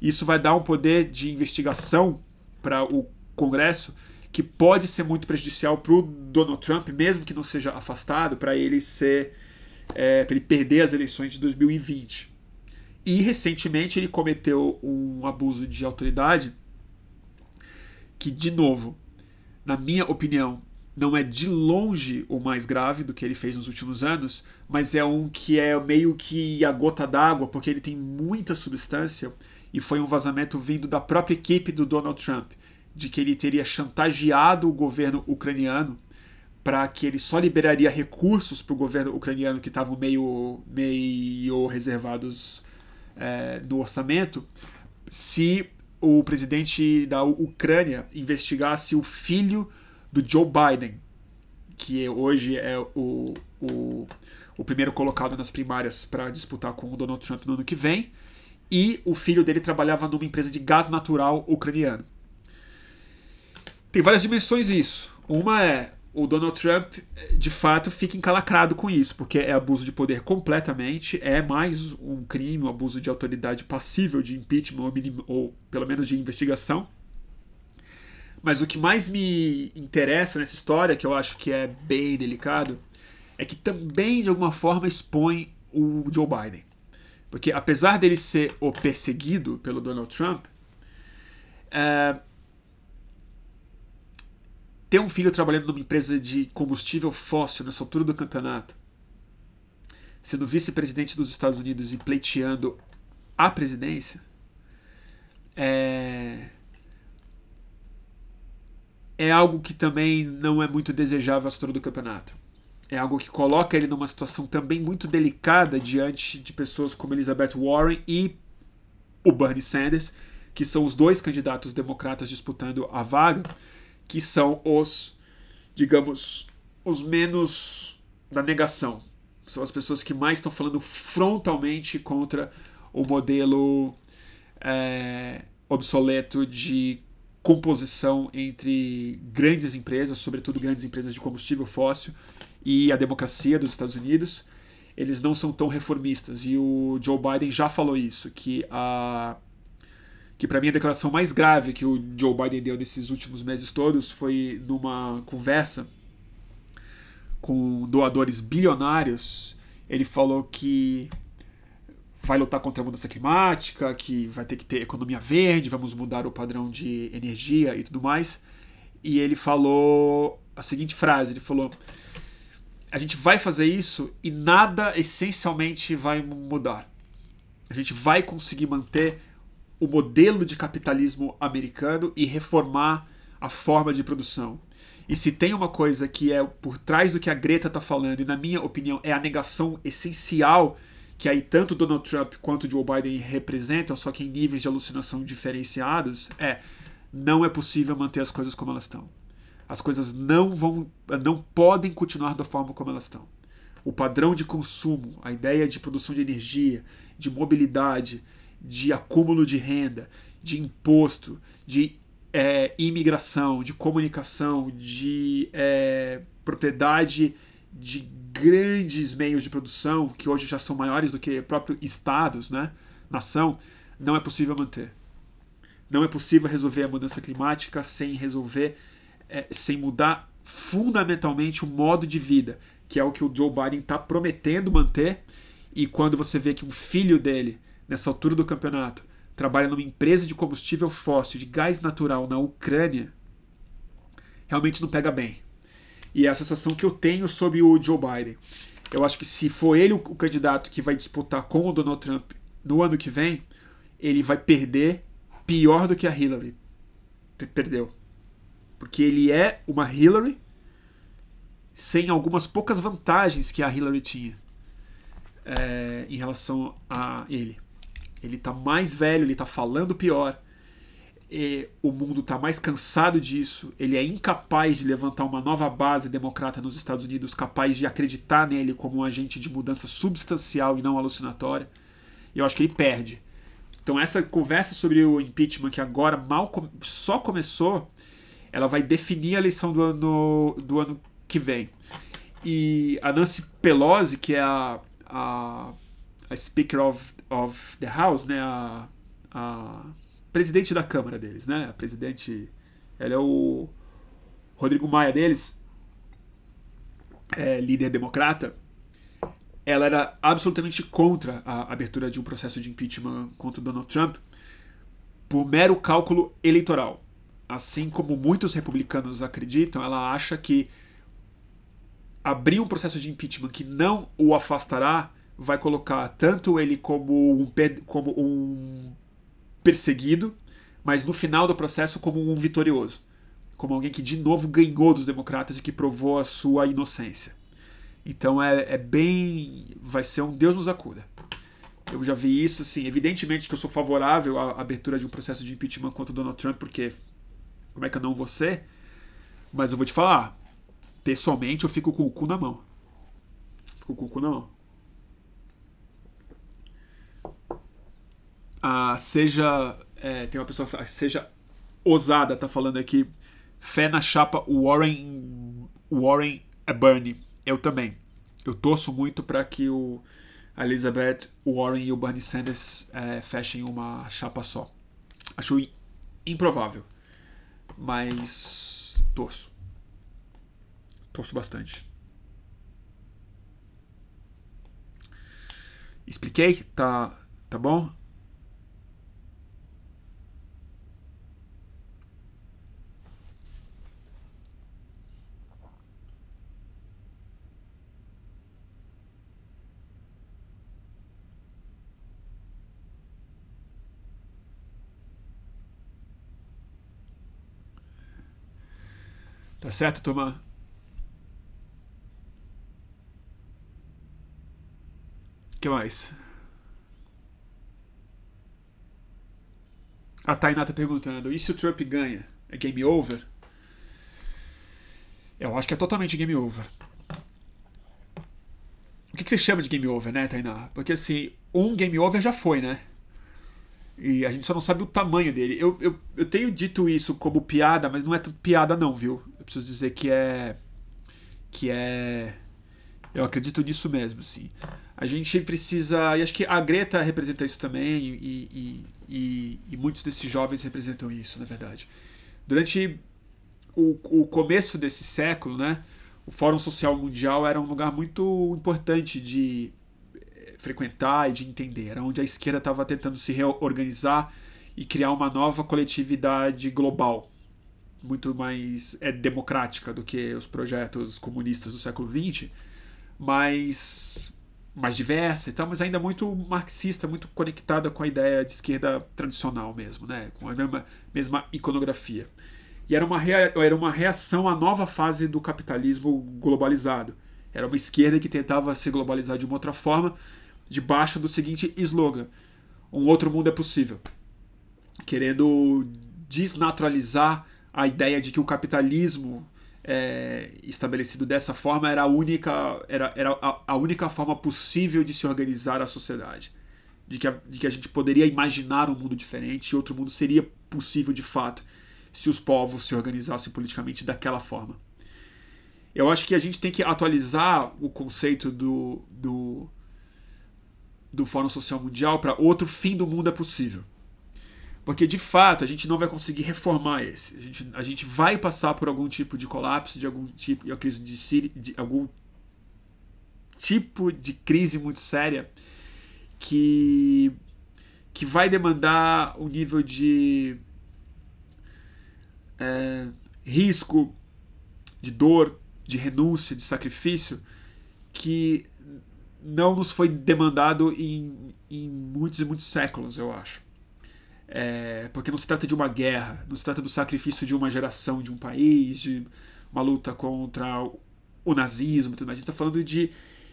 Isso vai dar um poder de investigação para o Congresso que pode ser muito prejudicial para o Donald Trump, mesmo que não seja afastado, para ele ser é, para ele perder as eleições de 2020. E recentemente ele cometeu um abuso de autoridade que, de novo, na minha opinião, não é de longe o mais grave do que ele fez nos últimos anos, mas é um que é meio que a gota d'água, porque ele tem muita substância e foi um vazamento vindo da própria equipe do Donald Trump, de que ele teria chantageado o governo ucraniano para que ele só liberaria recursos para o governo ucraniano que estavam meio, meio reservados é, no orçamento, se o presidente da Ucrânia investigasse o filho do Joe Biden, que hoje é o, o, o primeiro colocado nas primárias para disputar com o Donald Trump no ano que vem, e o filho dele trabalhava numa empresa de gás natural ucraniano. Tem várias dimensões isso. Uma é o Donald Trump, de fato, fica encalacrado com isso, porque é abuso de poder completamente, é mais um crime, um abuso de autoridade passível de impeachment ou, ou pelo menos de investigação. Mas o que mais me interessa nessa história, que eu acho que é bem delicado, é que também de alguma forma expõe o Joe Biden. Porque apesar dele ser o perseguido pelo Donald Trump, é, ter um filho trabalhando numa empresa de combustível fóssil nessa altura do campeonato, sendo vice-presidente dos Estados Unidos e pleiteando a presidência, é, é algo que também não é muito desejável à altura do campeonato. É algo que coloca ele numa situação também muito delicada diante de pessoas como Elizabeth Warren e o Bernie Sanders, que são os dois candidatos democratas disputando a vaga que são os, digamos, os menos da negação. São as pessoas que mais estão falando frontalmente contra o modelo é, obsoleto de composição entre grandes empresas, sobretudo grandes empresas de combustível fóssil, e a democracia dos Estados Unidos. Eles não são tão reformistas. E o Joe Biden já falou isso, que a que para mim a declaração mais grave que o Joe Biden deu nesses últimos meses todos foi numa conversa com doadores bilionários. Ele falou que vai lutar contra a mudança climática, que vai ter que ter economia verde, vamos mudar o padrão de energia e tudo mais. E ele falou a seguinte frase: ele falou, a gente vai fazer isso e nada essencialmente vai mudar. A gente vai conseguir manter o modelo de capitalismo americano e reformar a forma de produção. E se tem uma coisa que é por trás do que a Greta está falando, e na minha opinião é a negação essencial que aí tanto Donald Trump quanto Joe Biden representam, só que em níveis de alucinação diferenciados, é não é possível manter as coisas como elas estão. As coisas não vão, não podem continuar da forma como elas estão. O padrão de consumo, a ideia de produção de energia, de mobilidade, de acúmulo de renda, de imposto, de é, imigração, de comunicação, de é, propriedade de grandes meios de produção, que hoje já são maiores do que próprios estados, né? nação, não é possível manter. Não é possível resolver a mudança climática sem resolver, é, sem mudar fundamentalmente o modo de vida, que é o que o Joe Biden está prometendo manter. E quando você vê que um filho dele nessa altura do campeonato, trabalha numa empresa de combustível fóssil, de gás natural na Ucrânia, realmente não pega bem. E é a sensação que eu tenho sobre o Joe Biden. Eu acho que se for ele o candidato que vai disputar com o Donald Trump no ano que vem, ele vai perder pior do que a Hillary perdeu. Porque ele é uma Hillary sem algumas poucas vantagens que a Hillary tinha é, em relação a ele. Ele tá mais velho, ele tá falando pior. o mundo tá mais cansado disso. Ele é incapaz de levantar uma nova base democrata nos Estados Unidos, capaz de acreditar nele como um agente de mudança substancial e não alucinatória. E eu acho que ele perde. Então essa conversa sobre o impeachment que agora mal só começou, ela vai definir a eleição do ano, do ano que vem. E a Nancy Pelosi, que é a, a a Speaker of, of the House, né, a, a presidente da Câmara deles, né, a presidente, ela é o Rodrigo Maia deles, é, líder democrata, ela era absolutamente contra a abertura de um processo de impeachment contra Donald Trump por mero cálculo eleitoral. Assim como muitos republicanos acreditam, ela acha que abrir um processo de impeachment que não o afastará vai colocar tanto ele como um, como um perseguido, mas no final do processo como um vitorioso. Como alguém que de novo ganhou dos democratas e que provou a sua inocência. Então é, é bem. Vai ser um Deus nos acuda. Eu já vi isso, assim. Evidentemente que eu sou favorável à abertura de um processo de impeachment contra Donald Trump, porque. Como é que eu não vou ser? Mas eu vou te falar. Pessoalmente, eu fico com o cu na mão. Fico com o cu na mão. ah, seja. É, tem uma pessoa seja ousada, tá falando aqui. Fé na chapa Warren o Warren é Bernie. Eu também. Eu torço muito para que o Elizabeth Warren e o Bernie Sanders é, fechem uma chapa só. Acho improvável, mas torço. Torço bastante. Expliquei? Tá, tá bom? Tá certo, turma? que mais? A Tainá tá perguntando: e se o Trump ganha? É game over? Eu acho que é totalmente game over. O que, que você chama de game over, né, Tainá? Porque assim, um game over já foi, né? E a gente só não sabe o tamanho dele. Eu, eu, eu tenho dito isso como piada, mas não é piada, não, viu? Eu preciso dizer que é. Que é. Eu acredito nisso mesmo, assim. A gente precisa. E acho que a Greta representa isso também, e, e, e, e muitos desses jovens representam isso, na verdade. Durante o, o começo desse século, né? O Fórum Social Mundial era um lugar muito importante de frequentar e de entender. Era onde a esquerda estava tentando se reorganizar e criar uma nova coletividade global, muito mais é, democrática do que os projetos comunistas do século XX, mas mais diversa e tal, mas ainda muito marxista, muito conectada com a ideia de esquerda tradicional mesmo, né? com a mesma, mesma iconografia. E era uma, rea, era uma reação à nova fase do capitalismo globalizado. Era uma esquerda que tentava se globalizar de uma outra forma, debaixo do seguinte slogan: Um outro mundo é possível. Querendo desnaturalizar a ideia de que o capitalismo é, estabelecido dessa forma era a única, era, era a, a, única forma possível de se organizar a sociedade. De que a, de que a gente poderia imaginar um mundo diferente e outro mundo seria possível de fato se os povos se organizassem politicamente daquela forma. Eu acho que a gente tem que atualizar o conceito do, do, do Fórum Social Mundial para outro fim do mundo é possível. Porque de fato a gente não vai conseguir reformar esse. A gente, a gente vai passar por algum tipo de colapso, de algum tipo de crise de, de algum tipo de crise muito séria que que vai demandar um nível de é, risco, de dor, de renúncia, de sacrifício que não nos foi demandado em, em muitos e muitos séculos, eu acho. É, porque não se trata de uma guerra, não se trata do sacrifício de uma geração, de um país, de uma luta contra o nazismo, tudo mais. A gente está falando de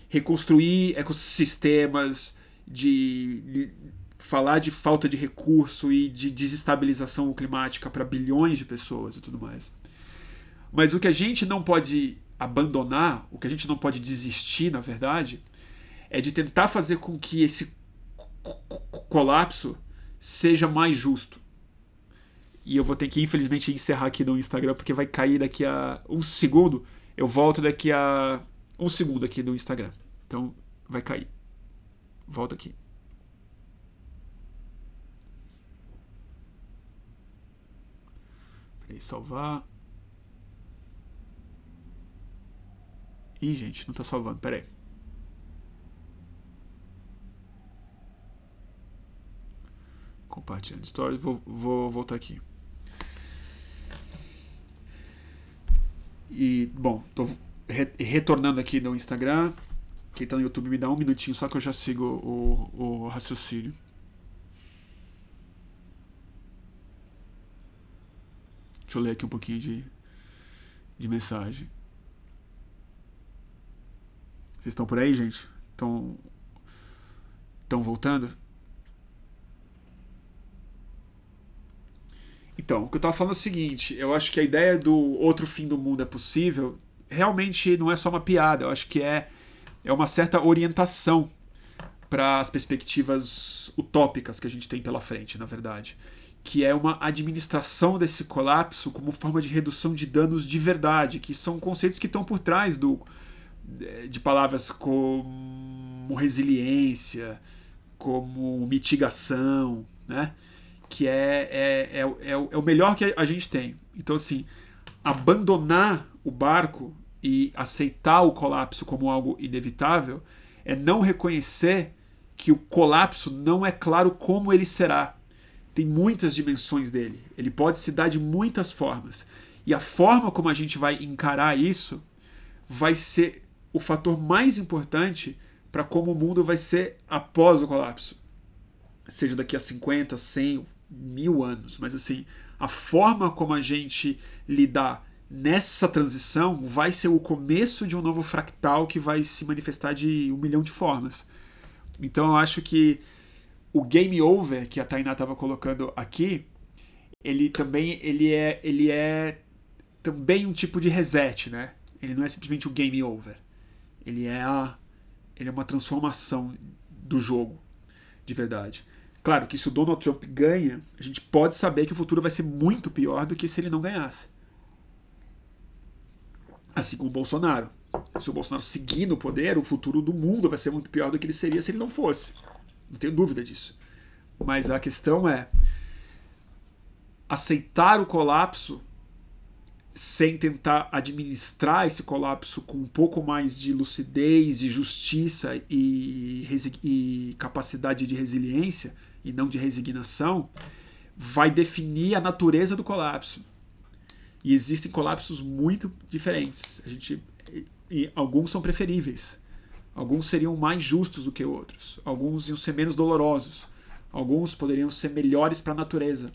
reconstruir ecossistemas, de falar de falta de recurso e de desestabilização climática para bilhões de pessoas e tudo mais. Mas o que a gente não pode abandonar, o que a gente não pode desistir, na verdade, é de tentar fazer com que esse colapso seja mais justo. E eu vou ter que, infelizmente, encerrar aqui no Instagram, porque vai cair daqui a um segundo. Eu volto daqui a um segundo aqui no Instagram. Então, vai cair. Volta aqui. Peraí, salvar. Ih, gente, não tá salvando. Peraí. Compartilhando stories. Vou, vou voltar aqui. E, bom, tô re retornando aqui no Instagram. Quem tá no YouTube me dá um minutinho só que eu já sigo o, o raciocínio. Deixa eu ler aqui um pouquinho de, de mensagem. Vocês estão por aí, gente? Estão, estão voltando? Então, o que eu estava falando é o seguinte: eu acho que a ideia do outro fim do mundo é possível realmente não é só uma piada, eu acho que é, é uma certa orientação para as perspectivas utópicas que a gente tem pela frente, na verdade. que é uma administração desse colapso como forma de redução de danos de verdade, que são conceitos que estão por trás do, de palavras como resiliência, como mitigação, né? Que é, é, é, é, é o melhor que a gente tem. Então, assim, abandonar o barco e aceitar o colapso como algo inevitável é não reconhecer que o colapso não é claro como ele será. Tem muitas dimensões dele. Ele pode se dar de muitas formas. E a forma como a gente vai encarar isso vai ser o fator mais importante para como o mundo vai ser após o colapso. Seja daqui a 50, 100, mil anos. Mas assim, a forma como a gente lidar nessa transição vai ser o começo de um novo fractal que vai se manifestar de um milhão de formas. Então eu acho que o game over que a Tainá estava colocando aqui, ele também ele é, ele é também um tipo de reset, né? Ele não é simplesmente o game over. Ele é a ele é uma transformação do jogo de verdade. Claro que se o Donald Trump ganha, a gente pode saber que o futuro vai ser muito pior do que se ele não ganhasse. Assim como o Bolsonaro. Se o Bolsonaro seguir no poder, o futuro do mundo vai ser muito pior do que ele seria se ele não fosse. Não tenho dúvida disso. Mas a questão é aceitar o colapso sem tentar administrar esse colapso com um pouco mais de lucidez, de justiça e, e capacidade de resiliência e não de resignação, vai definir a natureza do colapso. E existem colapsos muito diferentes. A gente, e alguns são preferíveis. Alguns seriam mais justos do que outros. Alguns iam ser menos dolorosos. Alguns poderiam ser melhores para a natureza.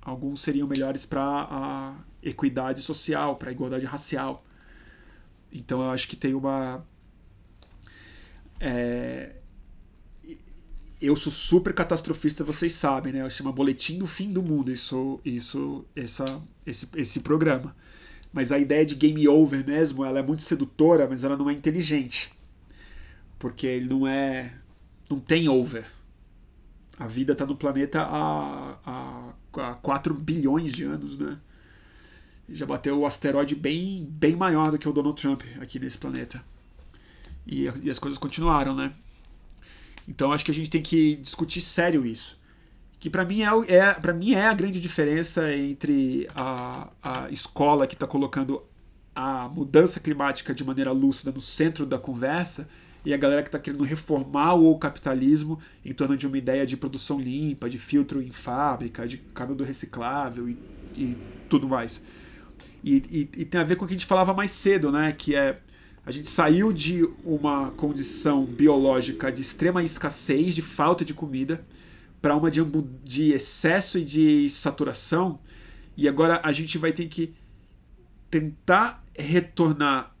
Alguns seriam melhores para a equidade social, para a igualdade racial. Então eu acho que tem uma. É, eu sou super catastrofista, vocês sabem, né? Chama Boletim do Fim do Mundo, isso, isso, essa, esse, esse programa. Mas a ideia de game over mesmo, ela é muito sedutora, mas ela não é inteligente. Porque ele não é. não tem over. A vida está no planeta há, há, há 4 bilhões de anos, né? Já bateu o asteroide bem, bem maior do que o Donald Trump aqui nesse planeta. E, e as coisas continuaram, né? Então acho que a gente tem que discutir sério isso. Que para mim é, é, para mim é a grande diferença entre a, a escola que está colocando a mudança climática de maneira lúcida no centro da conversa e a galera que está querendo reformar o capitalismo em torno de uma ideia de produção limpa, de filtro em fábrica, de canudo reciclável e, e tudo mais. E, e, e, tem a ver com o que a gente falava mais cedo, né? Que é a gente saiu de uma condição biológica de extrema escassez, de falta de comida, para uma de, de excesso e de saturação, e agora a gente vai ter que tentar retornar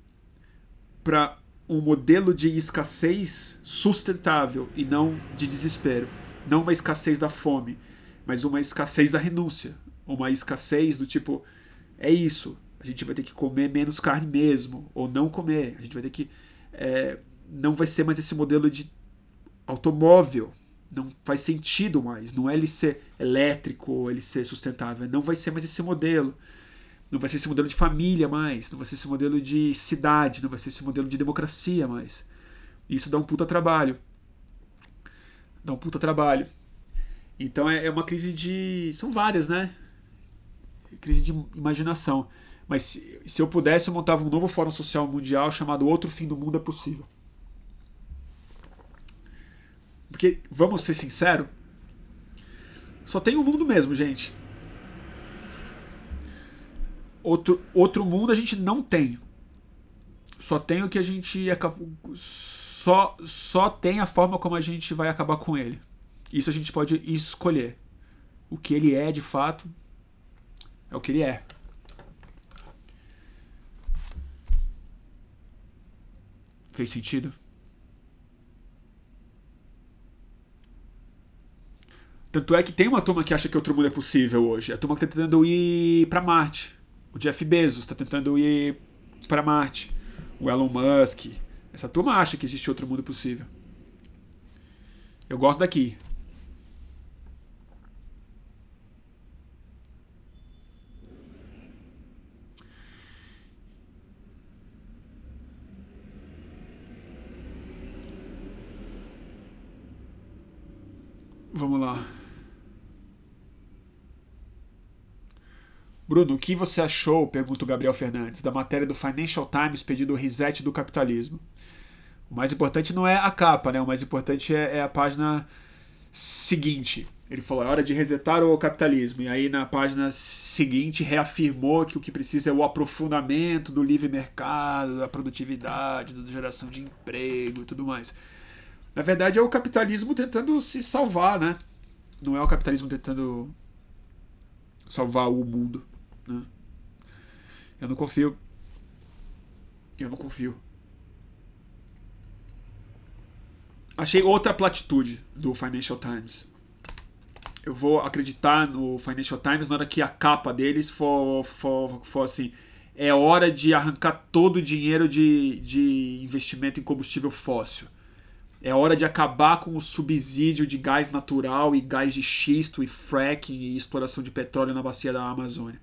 para um modelo de escassez sustentável e não de desespero. Não uma escassez da fome, mas uma escassez da renúncia. Uma escassez do tipo, é isso, a gente vai ter que comer menos carne mesmo, ou não comer. A gente vai ter que. É, não vai ser mais esse modelo de automóvel. Não faz sentido mais. Não é ele ser elétrico ou ele ser sustentável. Não vai ser mais esse modelo. Não vai ser esse modelo de família mais. Não vai ser esse modelo de cidade. Não vai ser esse modelo de democracia mais. Isso dá um puta trabalho. Dá um puta trabalho. Então é, é uma crise de. São várias, né? Crise de imaginação. Mas se, se eu pudesse, eu montava um novo fórum social mundial chamado Outro Fim do Mundo é Possível. Porque, vamos ser sinceros, só tem um mundo mesmo, gente. Outro, outro mundo a gente não tem. Só tem o que a gente só só tem a forma como a gente vai acabar com ele. Isso a gente pode escolher. O que ele é de fato é o que ele é. Fez sentido? Tanto é que tem uma turma que acha que outro mundo é possível hoje. A turma que está tentando ir para Marte. O Jeff Bezos está tentando ir para Marte. O Elon Musk. Essa turma acha que existe outro mundo possível. Eu gosto daqui. Vamos lá. Bruno, o que você achou, pergunta o Gabriel Fernandes, da matéria do Financial Times pedindo o reset do capitalismo? O mais importante não é a capa, né? O mais importante é, é a página seguinte. Ele falou, é hora de resetar o capitalismo. E aí na página seguinte reafirmou que o que precisa é o aprofundamento do livre mercado, da produtividade, da geração de emprego e tudo mais. Na verdade é o capitalismo tentando se salvar, né? Não é o capitalismo tentando salvar o mundo. Né? Eu não confio. Eu não confio. Achei outra platitude do Financial Times. Eu vou acreditar no Financial Times na hora que a capa deles for, for, for assim. É hora de arrancar todo o dinheiro de, de investimento em combustível fóssil. É hora de acabar com o subsídio de gás natural e gás de xisto e fracking e exploração de petróleo na bacia da Amazônia.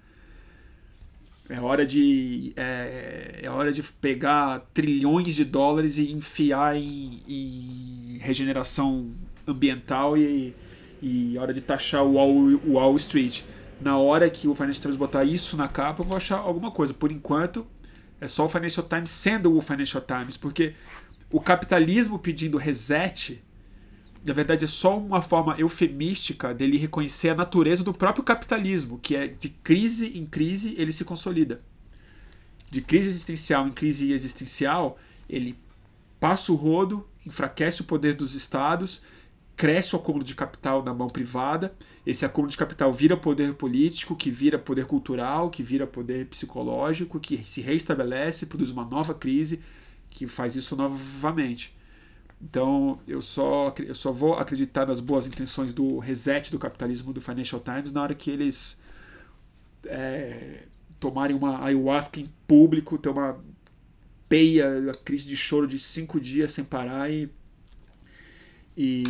É hora de é, é hora de pegar trilhões de dólares e enfiar em, em regeneração ambiental e, e hora de taxar o Wall, Wall Street. Na hora que o Financial Times botar isso na capa, eu vou achar alguma coisa. Por enquanto, é só o Financial Times sendo o Financial Times, porque o capitalismo pedindo reset na verdade é só uma forma eufemística dele reconhecer a natureza do próprio capitalismo, que é de crise em crise ele se consolida. De crise existencial em crise existencial, ele passa o rodo, enfraquece o poder dos estados, cresce o acúmulo de capital na mão privada, esse acúmulo de capital vira poder político, que vira poder cultural, que vira poder psicológico, que se reestabelece, produz uma nova crise, que faz isso novamente. Então, eu só, eu só vou acreditar nas boas intenções do reset do capitalismo do Financial Times na hora que eles é, tomarem uma ayahuasca em público, ter uma peia, a crise de choro de cinco dias sem parar e. e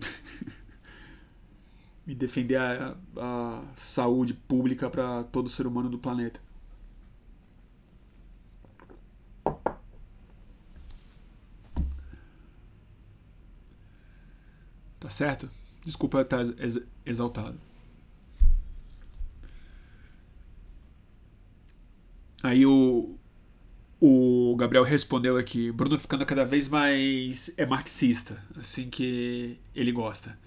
(laughs) e defender a, a saúde pública para todo ser humano do planeta. Tá certo? Desculpa estar ex exaltado. Aí o, o Gabriel respondeu aqui: Bruno ficando cada vez mais é marxista, assim que ele gosta.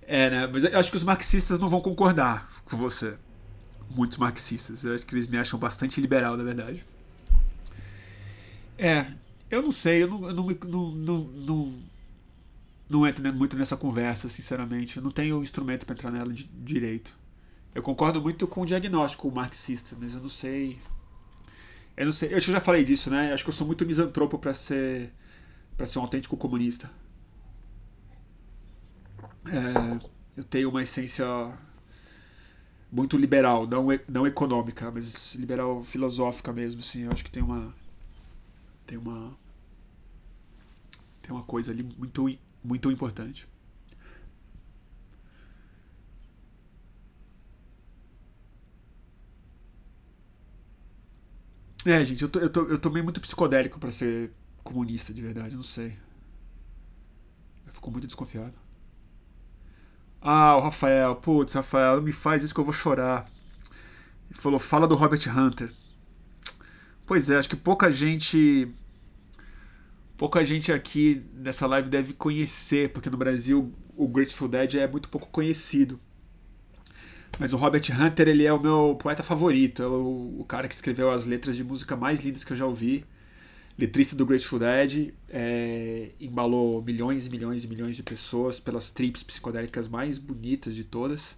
É, né? Mas eu acho que os marxistas não vão concordar com você. Muitos marxistas. Eu acho que eles me acham bastante liberal, na verdade. É, eu não sei, eu não, eu não, não, não, não não entro muito nessa conversa, sinceramente. Eu não tenho instrumento para entrar nela de, direito. Eu concordo muito com o diagnóstico marxista, mas eu não sei. Eu não sei. Eu já falei disso, né? Acho que eu sou muito misantropo para ser para ser um autêntico comunista. É, eu tenho uma essência muito liberal, não, não econômica, mas liberal filosófica mesmo, assim. Eu acho que tem uma tem uma tem uma coisa ali muito muito importante. É, gente, eu, tô, eu, tô, eu tomei muito psicodélico para ser comunista, de verdade, não sei. Eu fico muito desconfiado. Ah, o Rafael, putz, Rafael, não me faz isso que eu vou chorar. Ele falou, fala do Robert Hunter. Pois é, acho que pouca gente pouca gente aqui nessa live deve conhecer, porque no Brasil o Grateful Dead é muito pouco conhecido. Mas o Robert Hunter, ele é o meu poeta favorito, é o, o cara que escreveu as letras de música mais lindas que eu já ouvi. Letrista do Grateful Dead, é, embalou milhões e milhões e milhões de pessoas pelas trips psicodélicas mais bonitas de todas.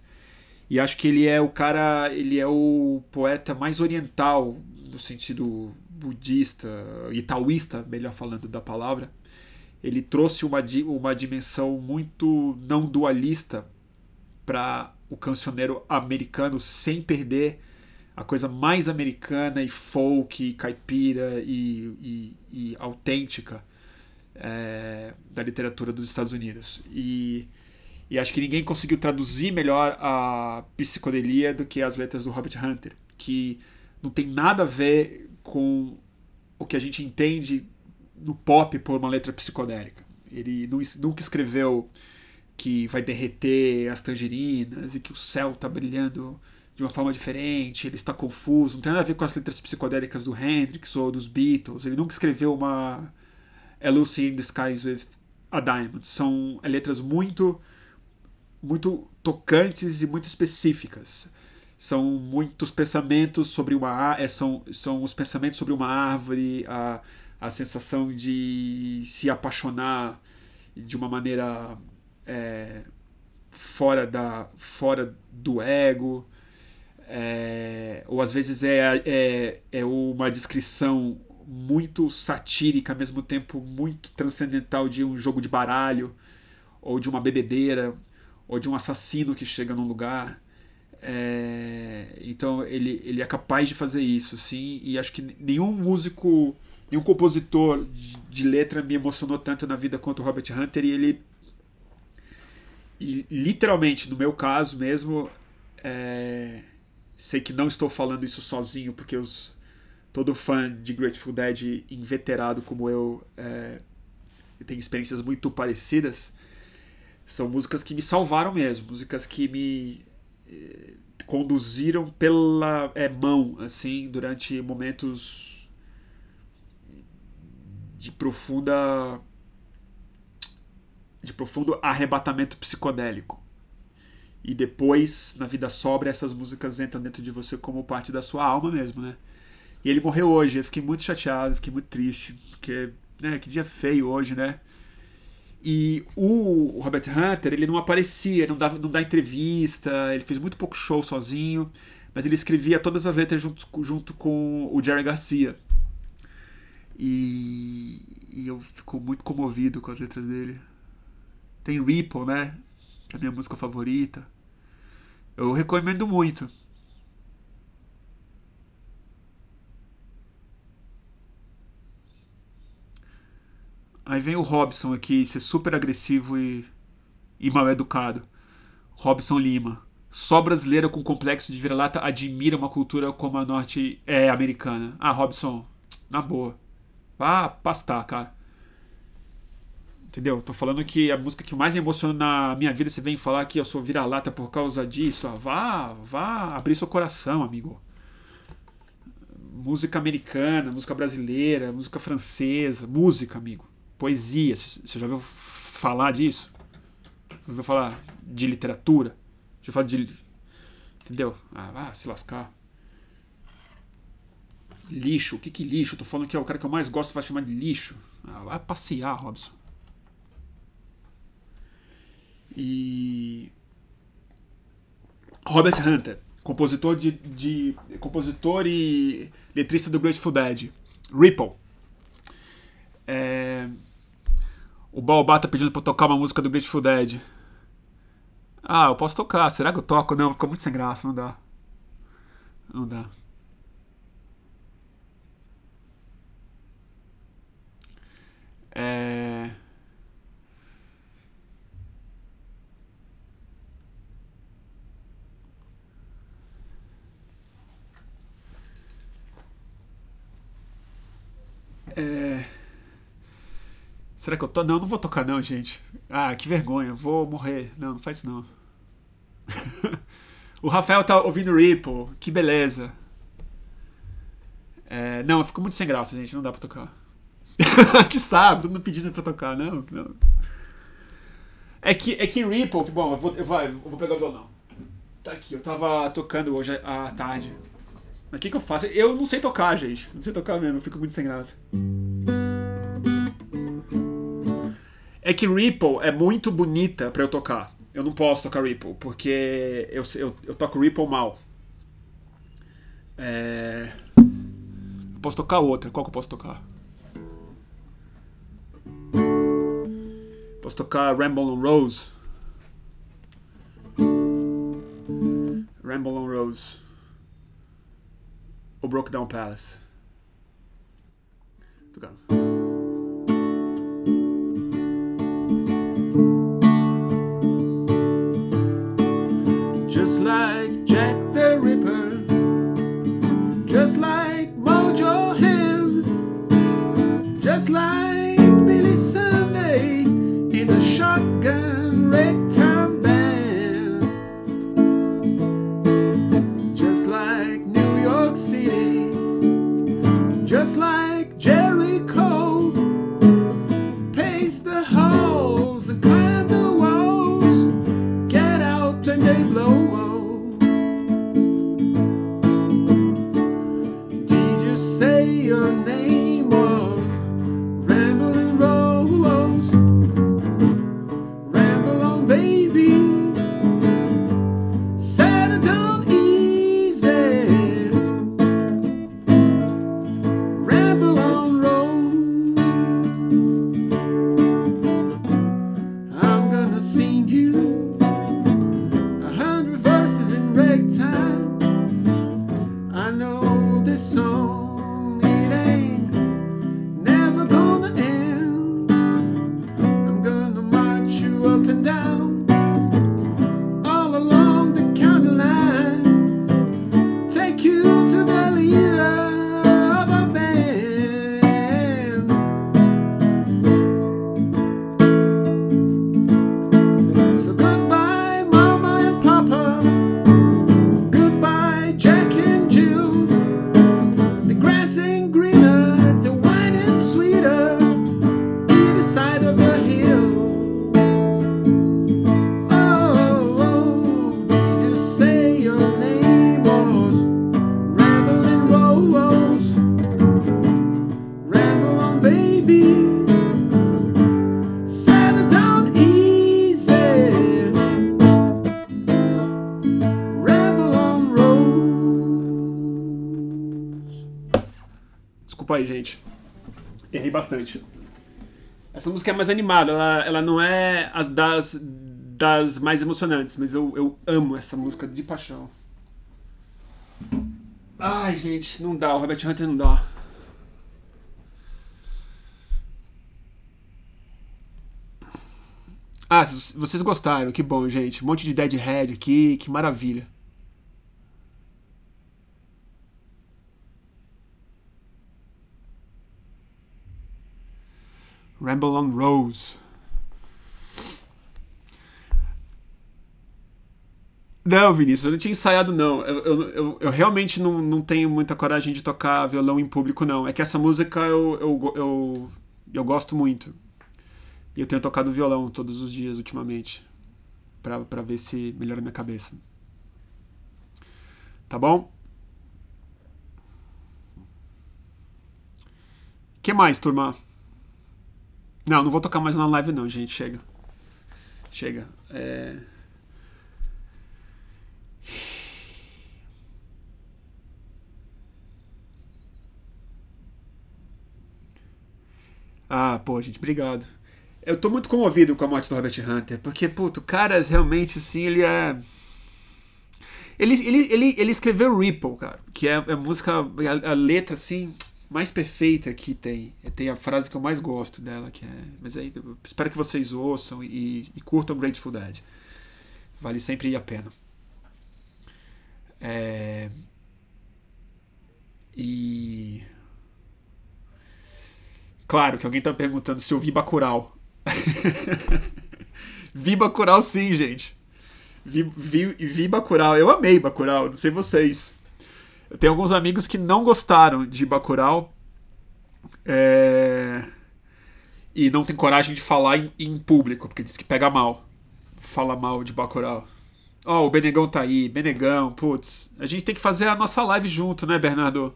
E acho que ele é o cara, ele é o poeta mais oriental no sentido budista e taoísta, melhor falando da palavra, ele trouxe uma, uma dimensão muito não dualista para o cancioneiro americano sem perder a coisa mais americana e folk, caipira e, e, e autêntica é, da literatura dos Estados Unidos. E, e acho que ninguém conseguiu traduzir melhor a psicodelia do que as letras do Robert Hunter, que não tem nada a ver com o que a gente entende no pop por uma letra psicodélica. Ele nunca escreveu que vai derreter as tangerinas e que o céu está brilhando de uma forma diferente, ele está confuso, não tem nada a ver com as letras psicodélicas do Hendrix ou dos Beatles. Ele nunca escreveu uma A Lucy in the Skies with a Diamond. São letras muito muito tocantes e muito específicas. São muitos pensamentos sobre uma é, são, são os pensamentos sobre uma árvore, a, a sensação de se apaixonar de uma maneira é, fora, da, fora do ego. É, ou às vezes é, é, é uma descrição muito satírica, ao mesmo tempo muito transcendental de um jogo de baralho, ou de uma bebedeira, ou de um assassino que chega num lugar. É, então ele, ele é capaz de fazer isso, sim, e acho que nenhum músico, nenhum compositor de, de letra me emocionou tanto na vida quanto o Robert Hunter, e ele, e, literalmente, no meu caso mesmo, é, sei que não estou falando isso sozinho, porque os, todo fã de Grateful Dead inveterado como eu é, tem experiências muito parecidas são músicas que me salvaram mesmo, músicas que me conduziram pela é, mão, assim, durante momentos de profunda de profundo arrebatamento psicodélico. E depois, na vida sobra, essas músicas entram dentro de você como parte da sua alma mesmo, né? E ele morreu hoje, eu fiquei muito chateado, fiquei muito triste, porque, né, que dia feio hoje, né? E o Robert Hunter, ele não aparecia, não, dava, não dá entrevista, ele fez muito pouco show sozinho, mas ele escrevia todas as letras junto, junto com o Jerry Garcia. E, e eu fico muito comovido com as letras dele. Tem Ripple, né? Que é a minha música favorita. Eu recomendo muito. Aí vem o Robson aqui, ser super agressivo e, e mal educado. Robson Lima. Só brasileira com complexo de vira-lata admira uma cultura como a norte-americana. ah, Robson, na boa. Vá pastar, cara. Entendeu? Tô falando que a música que mais me emociona na minha vida, você vem falar que eu sou vira-lata por causa disso. Ah, vá, vá abrir seu coração, amigo. Música americana, música brasileira, música francesa, música, amigo poesia. Você já ouviu falar disso? Já ouviu falar de literatura? Já falar de. Entendeu? Ah, vai se lascar. Lixo. O que que lixo? tô falando que é o cara que eu mais gosto vai chamar de lixo. Ah, vai passear, Robson. E. Robert Hunter, compositor de, de compositor e letrista do Grateful Dead. Ripple. É, o Baobá tá pedindo pra eu tocar uma música do Grateful Dead. Ah, eu posso tocar. Será que eu toco? Não, ficou muito sem graça, não dá. Não dá. É... É... Será que eu tô? Não, não vou tocar não, gente. Ah, que vergonha. Vou morrer. Não, não faz isso não. (laughs) o Rafael tá ouvindo Ripple. Que beleza. É, não, ficou muito sem graça, gente. Não dá pra tocar. (laughs) que sabe, todo mundo pedindo pra tocar. Não, não. É que, é que Ripple, que bom, eu vou, eu, eu vou pegar o violão. Tá aqui, eu tava tocando hoje à tarde. Mas o que, que eu faço? Eu não sei tocar, gente. Não sei tocar mesmo, eu fico muito sem graça. É que Ripple é muito bonita para eu tocar. Eu não posso tocar Ripple, porque eu, eu, eu toco Ripple mal. É... Eu posso tocar outra. Qual que eu posso tocar? Posso tocar Ramble on Rose. Ramble on Rose. Ou Broke Down Palace. like Jack the Ripper, just like Mojo Hill, just like Billy Sunday in a shotgun wreck. Gente. Errei bastante. Essa música é mais animada, ela, ela não é as das, das mais emocionantes, mas eu, eu amo essa música de paixão. Ai, gente, não dá, o Robert Hunter não dá. Ah, vocês gostaram, que bom, gente. Um monte de Deadhead aqui, que maravilha. Ramble on Rose. Não, Vinícius, eu não tinha ensaiado, não. Eu, eu, eu, eu, realmente não, não tenho muita coragem de tocar violão em público, não. É que essa música eu, eu, eu, eu gosto muito. E eu tenho tocado violão todos os dias ultimamente. Pra, pra ver se melhora minha cabeça. Tá bom? que mais, turma? Não, não vou tocar mais na live não, gente. Chega. Chega. É... Ah, pô, gente, obrigado. Eu tô muito comovido com a morte do Robert Hunter, porque, puto, o cara realmente, assim, ele é. Ele, ele, ele, ele escreveu Ripple, cara, que é a música, a, a letra, assim, mais perfeita que tem. Tem a frase que eu mais gosto dela, que é. Mas aí, espero que vocês ouçam e, e curtam Grateful Dead. Vale sempre a pena. É... E. Claro que alguém tá perguntando se eu vi Bacurau. (laughs) vi Bacurau sim, gente. Vi, vi, vi Bacurau. Eu amei Bacurau, não sei vocês. Tenho alguns amigos que não gostaram de Bacurau. É... E não tem coragem de falar em, em, público, porque diz que pega mal. Fala mal de Bacurau. Ó, oh, o Benegão tá aí. Benegão, putz. A gente tem que fazer a nossa live junto, né, Bernardo?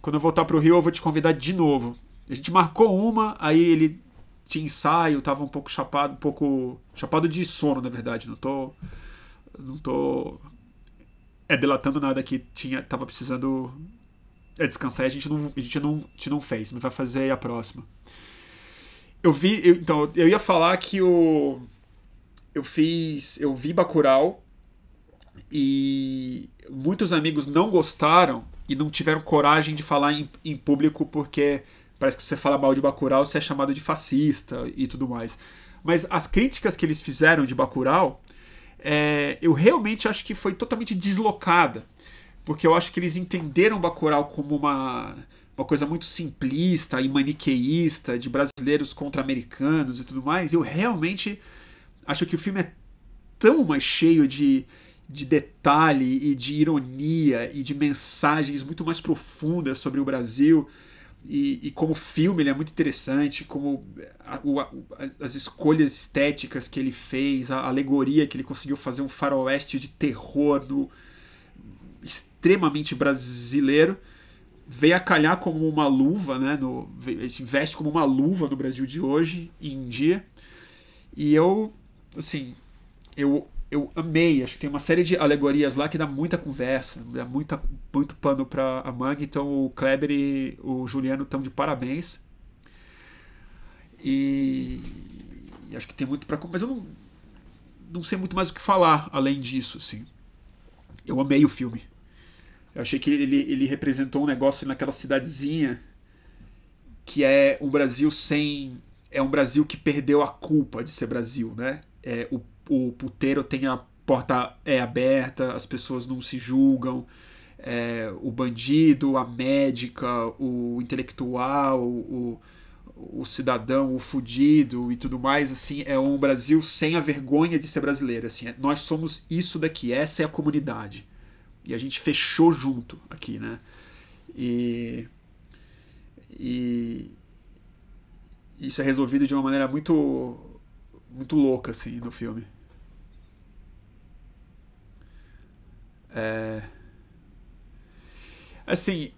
Quando eu voltar pro Rio, eu vou te convidar de novo. A gente marcou uma, aí ele tinha ensaio, tava um pouco chapado, um pouco. Chapado de sono, na verdade. Não tô. Não tô é, delatando nada que tinha, tava precisando é, descansar e a gente não, a gente não, a gente não fez, mas vai fazer a próxima. Eu vi, eu, então, eu ia falar que o eu fiz, eu vi Bacurau e muitos amigos não gostaram e não tiveram coragem de falar em, em público porque parece que você fala mal de Bacurau, você é chamado de fascista e tudo mais. Mas as críticas que eles fizeram de Bacurau é, eu realmente acho que foi totalmente deslocada, porque eu acho que eles entenderam Bacurau como uma, uma coisa muito simplista e maniqueísta de brasileiros contra americanos e tudo mais. Eu realmente acho que o filme é tão mais cheio de, de detalhe e de ironia e de mensagens muito mais profundas sobre o Brasil e, e, como filme ele é muito interessante, como a, o, a, as escolhas estéticas que ele fez, a alegoria que ele conseguiu fazer um faroeste de terror no, extremamente brasileiro, veio a calhar como uma luva, né, no, se veste como uma luva no Brasil de hoje em dia. E eu, assim, eu eu amei. Acho que tem uma série de alegorias lá que dá muita conversa, dá muita, muito pano para a manga. Então o Kleber e o Juliano estão de parabéns. E, e, acho que tem muito para. Mas eu não, não sei muito mais o que falar além disso. Assim. Eu amei o filme. Eu achei que ele, ele representou um negócio naquela cidadezinha que é um Brasil sem. É um Brasil que perdeu a culpa de ser Brasil, né? É, o o puteiro tem a porta é aberta, as pessoas não se julgam, é, o bandido, a médica, o intelectual, o, o cidadão, o fudido e tudo mais, assim, é um Brasil sem a vergonha de ser brasileiro, assim, é, nós somos isso daqui, essa é a comunidade. E a gente fechou junto aqui, né? E, e isso é resolvido de uma maneira muito muito louca assim no filme. É... Assim,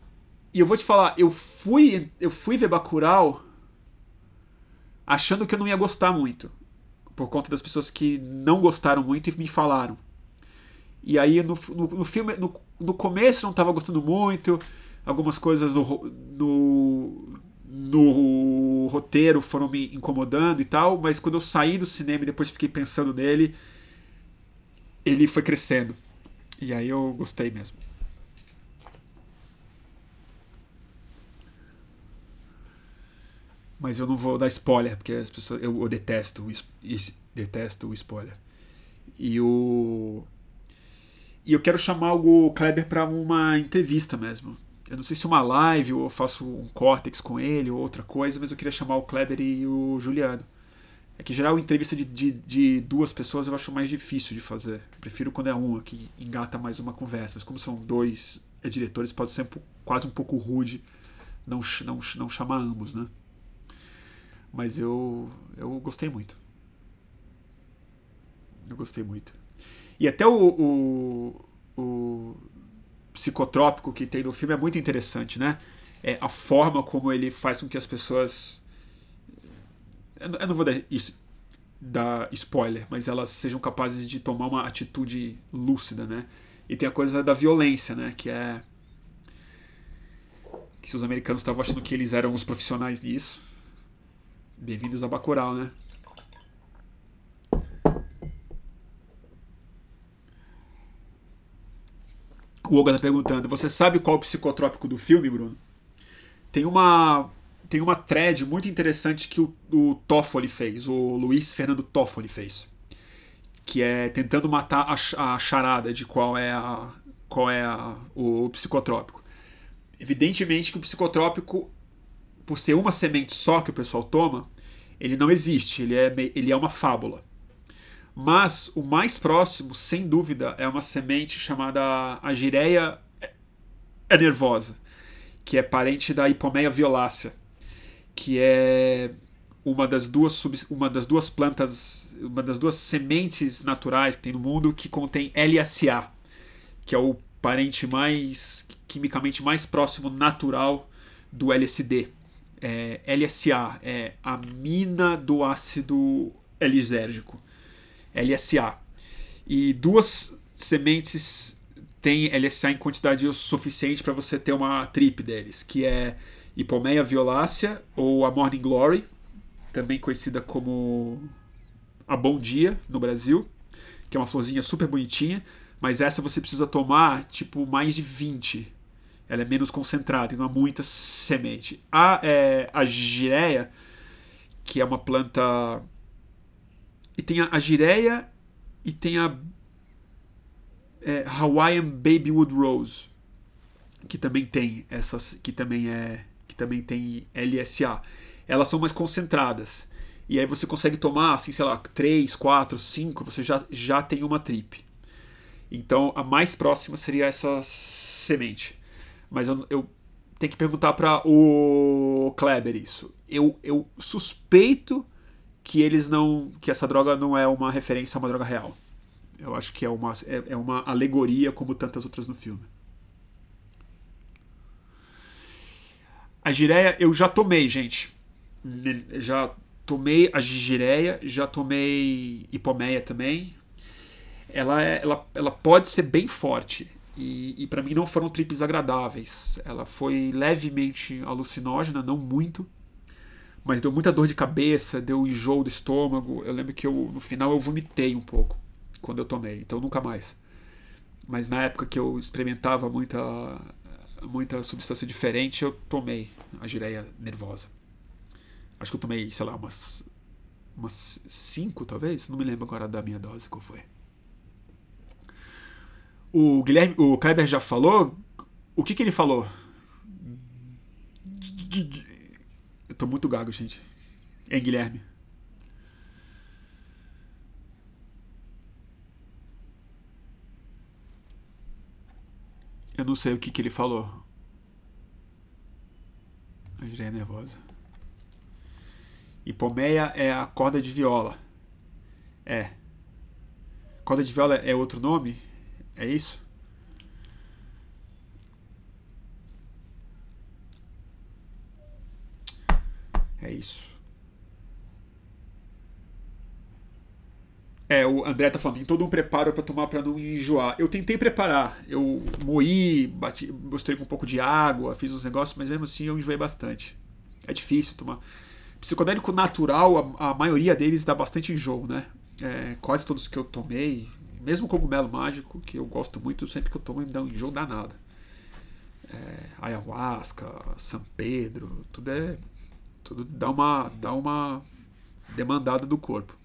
e eu vou te falar, eu fui, eu fui ver Bacurau achando que eu não ia gostar muito. Por conta das pessoas que não gostaram muito e me falaram. E aí no, no, no filme, no, no começo não estava gostando muito, algumas coisas no, no, no roteiro foram me incomodando e tal, mas quando eu saí do cinema e depois fiquei pensando nele, ele foi crescendo. E aí eu gostei mesmo. Mas eu não vou dar spoiler, porque as pessoas, eu, eu detesto, detesto o spoiler. E o. E eu quero chamar o Kleber para uma entrevista mesmo. Eu não sei se uma live ou eu faço um córtex com ele ou outra coisa, mas eu queria chamar o Kleber e o Juliano. É que geral entrevista de, de, de, duas pessoas eu acho mais difícil de fazer. Prefiro quando é uma que engata mais uma conversa. Mas como são dois diretores, pode ser quase um pouco rude não, não, não chamar ambos, né? Mas eu, eu gostei muito. Eu gostei muito. E até o, o, o psicotrópico que tem no filme é muito interessante, né? É a forma como ele faz com que as pessoas. Eu não vou dar, isso, dar spoiler, mas elas sejam capazes de tomar uma atitude lúcida, né? E tem a coisa da violência, né? Que é. Que os americanos estavam achando que eles eram os profissionais nisso. Bem-vindos a Bacurau, né? O Olga tá perguntando: Você sabe qual é o psicotrópico do filme, Bruno? Tem uma tem uma thread muito interessante que o, o Toffoli fez, o Luiz Fernando Toffoli fez, que é tentando matar a, a charada de qual é a qual é a, o, psicotrópico. Evidentemente que o psicotrópico por ser uma semente só que o pessoal toma, ele não existe, ele é, ele é uma fábula. Mas o mais próximo, sem dúvida, é uma semente chamada Agireia nervosa, que é parente da Hipomeia violácea, que é uma das duas sub, uma das duas plantas, uma das duas sementes naturais que tem no mundo que contém LSA, que é o parente mais quimicamente mais próximo natural do LSD é, LSA, é amina do ácido lisérgico, LSA. E duas sementes têm LSA em quantidade suficiente para você ter uma trip deles, que é Hipomeia violácea ou a Morning Glory, também conhecida como a Bom Dia no Brasil, que é uma florzinha super bonitinha, mas essa você precisa tomar tipo mais de 20 ela é menos concentrada e não há muita semente. A, é, a gireia, que é uma planta. E tem a, a gireia e tem a é, Hawaiian Babywood Rose, que também tem essas. que também é. Que também tem LSA. Elas são mais concentradas. E aí você consegue tomar, assim, sei lá, 3, 4, 5, você já, já tem uma trip. Então a mais próxima seria essa semente. Mas eu, eu tenho que perguntar para o Kleber isso. Eu, eu suspeito que eles não. que essa droga não é uma referência a uma droga real. Eu acho que é uma, é, é uma alegoria como tantas outras no filme. A gireia eu já tomei, gente. Já tomei a gireia, já tomei hipomeia também. Ela, é, ela, ela pode ser bem forte. E, e para mim não foram trips agradáveis. Ela foi levemente alucinógena, não muito, mas deu muita dor de cabeça, deu enjoo do estômago. Eu lembro que eu, no final eu vomitei um pouco quando eu tomei, então nunca mais. Mas na época que eu experimentava muita, muita substância diferente, eu tomei a gireia nervosa. Acho que eu tomei, sei lá, umas, umas cinco talvez, não me lembro agora da minha dose qual foi. O Guilherme, o Kleber já falou. O que, que ele falou? Eu tô muito gago, gente. Hein, Guilherme? Eu não sei o que, que ele falou. A é nervosa. Hipomeia é a corda de viola. É. Corda de viola é outro nome? É isso? É isso. É, o André tá falando, tem todo um preparo para tomar para não enjoar. Eu tentei preparar, eu moí, bati, mostrei com um pouco de água, fiz uns negócios, mas mesmo assim eu enjoei bastante. É difícil tomar. Psicodélico natural, a, a maioria deles dá bastante enjoo, né? É, quase todos que eu tomei, mesmo cogumelo mágico, que eu gosto muito, sempre que eu tomo me dá um enjoo danado. É, ayahuasca, São Pedro, tudo é. Tudo dá uma, dá uma demandada do corpo.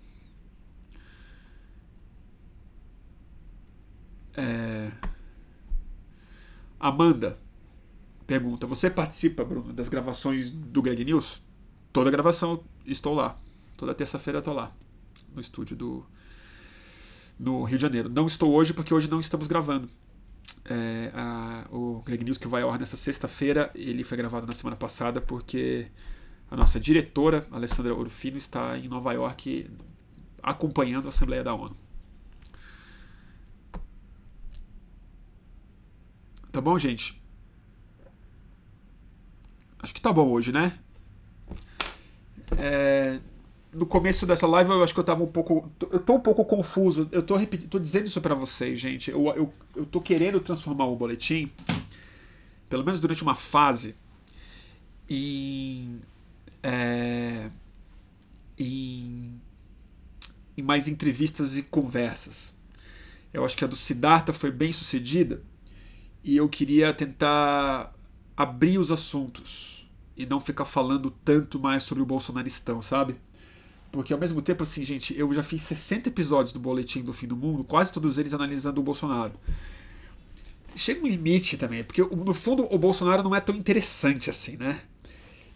É... Amanda pergunta: Você participa, Bruno, das gravações do Greg News? Toda gravação estou lá. Toda terça-feira estou lá. No estúdio do. No Rio de Janeiro. Não estou hoje porque hoje não estamos gravando. É, a, o Greg News que vai ao ar nessa sexta-feira, ele foi gravado na semana passada porque a nossa diretora, Alessandra Orofino, está em Nova York acompanhando a Assembleia da ONU. Tá bom, gente? Acho que tá bom hoje, né? É, no começo dessa live eu acho que eu tava um pouco. Eu tô um pouco confuso. Eu tô, repetindo, tô dizendo isso para vocês, gente. Eu, eu, eu tô querendo transformar o boletim, pelo menos durante uma fase, em. É, em, em mais entrevistas e conversas. Eu acho que a do Siddhartha foi bem sucedida e eu queria tentar abrir os assuntos e não ficar falando tanto mais sobre o bolsonaristão, sabe? Porque ao mesmo tempo, assim, gente, eu já fiz 60 episódios do Boletim do Fim do Mundo, quase todos eles analisando o Bolsonaro. Chega um limite também, porque no fundo o Bolsonaro não é tão interessante assim, né?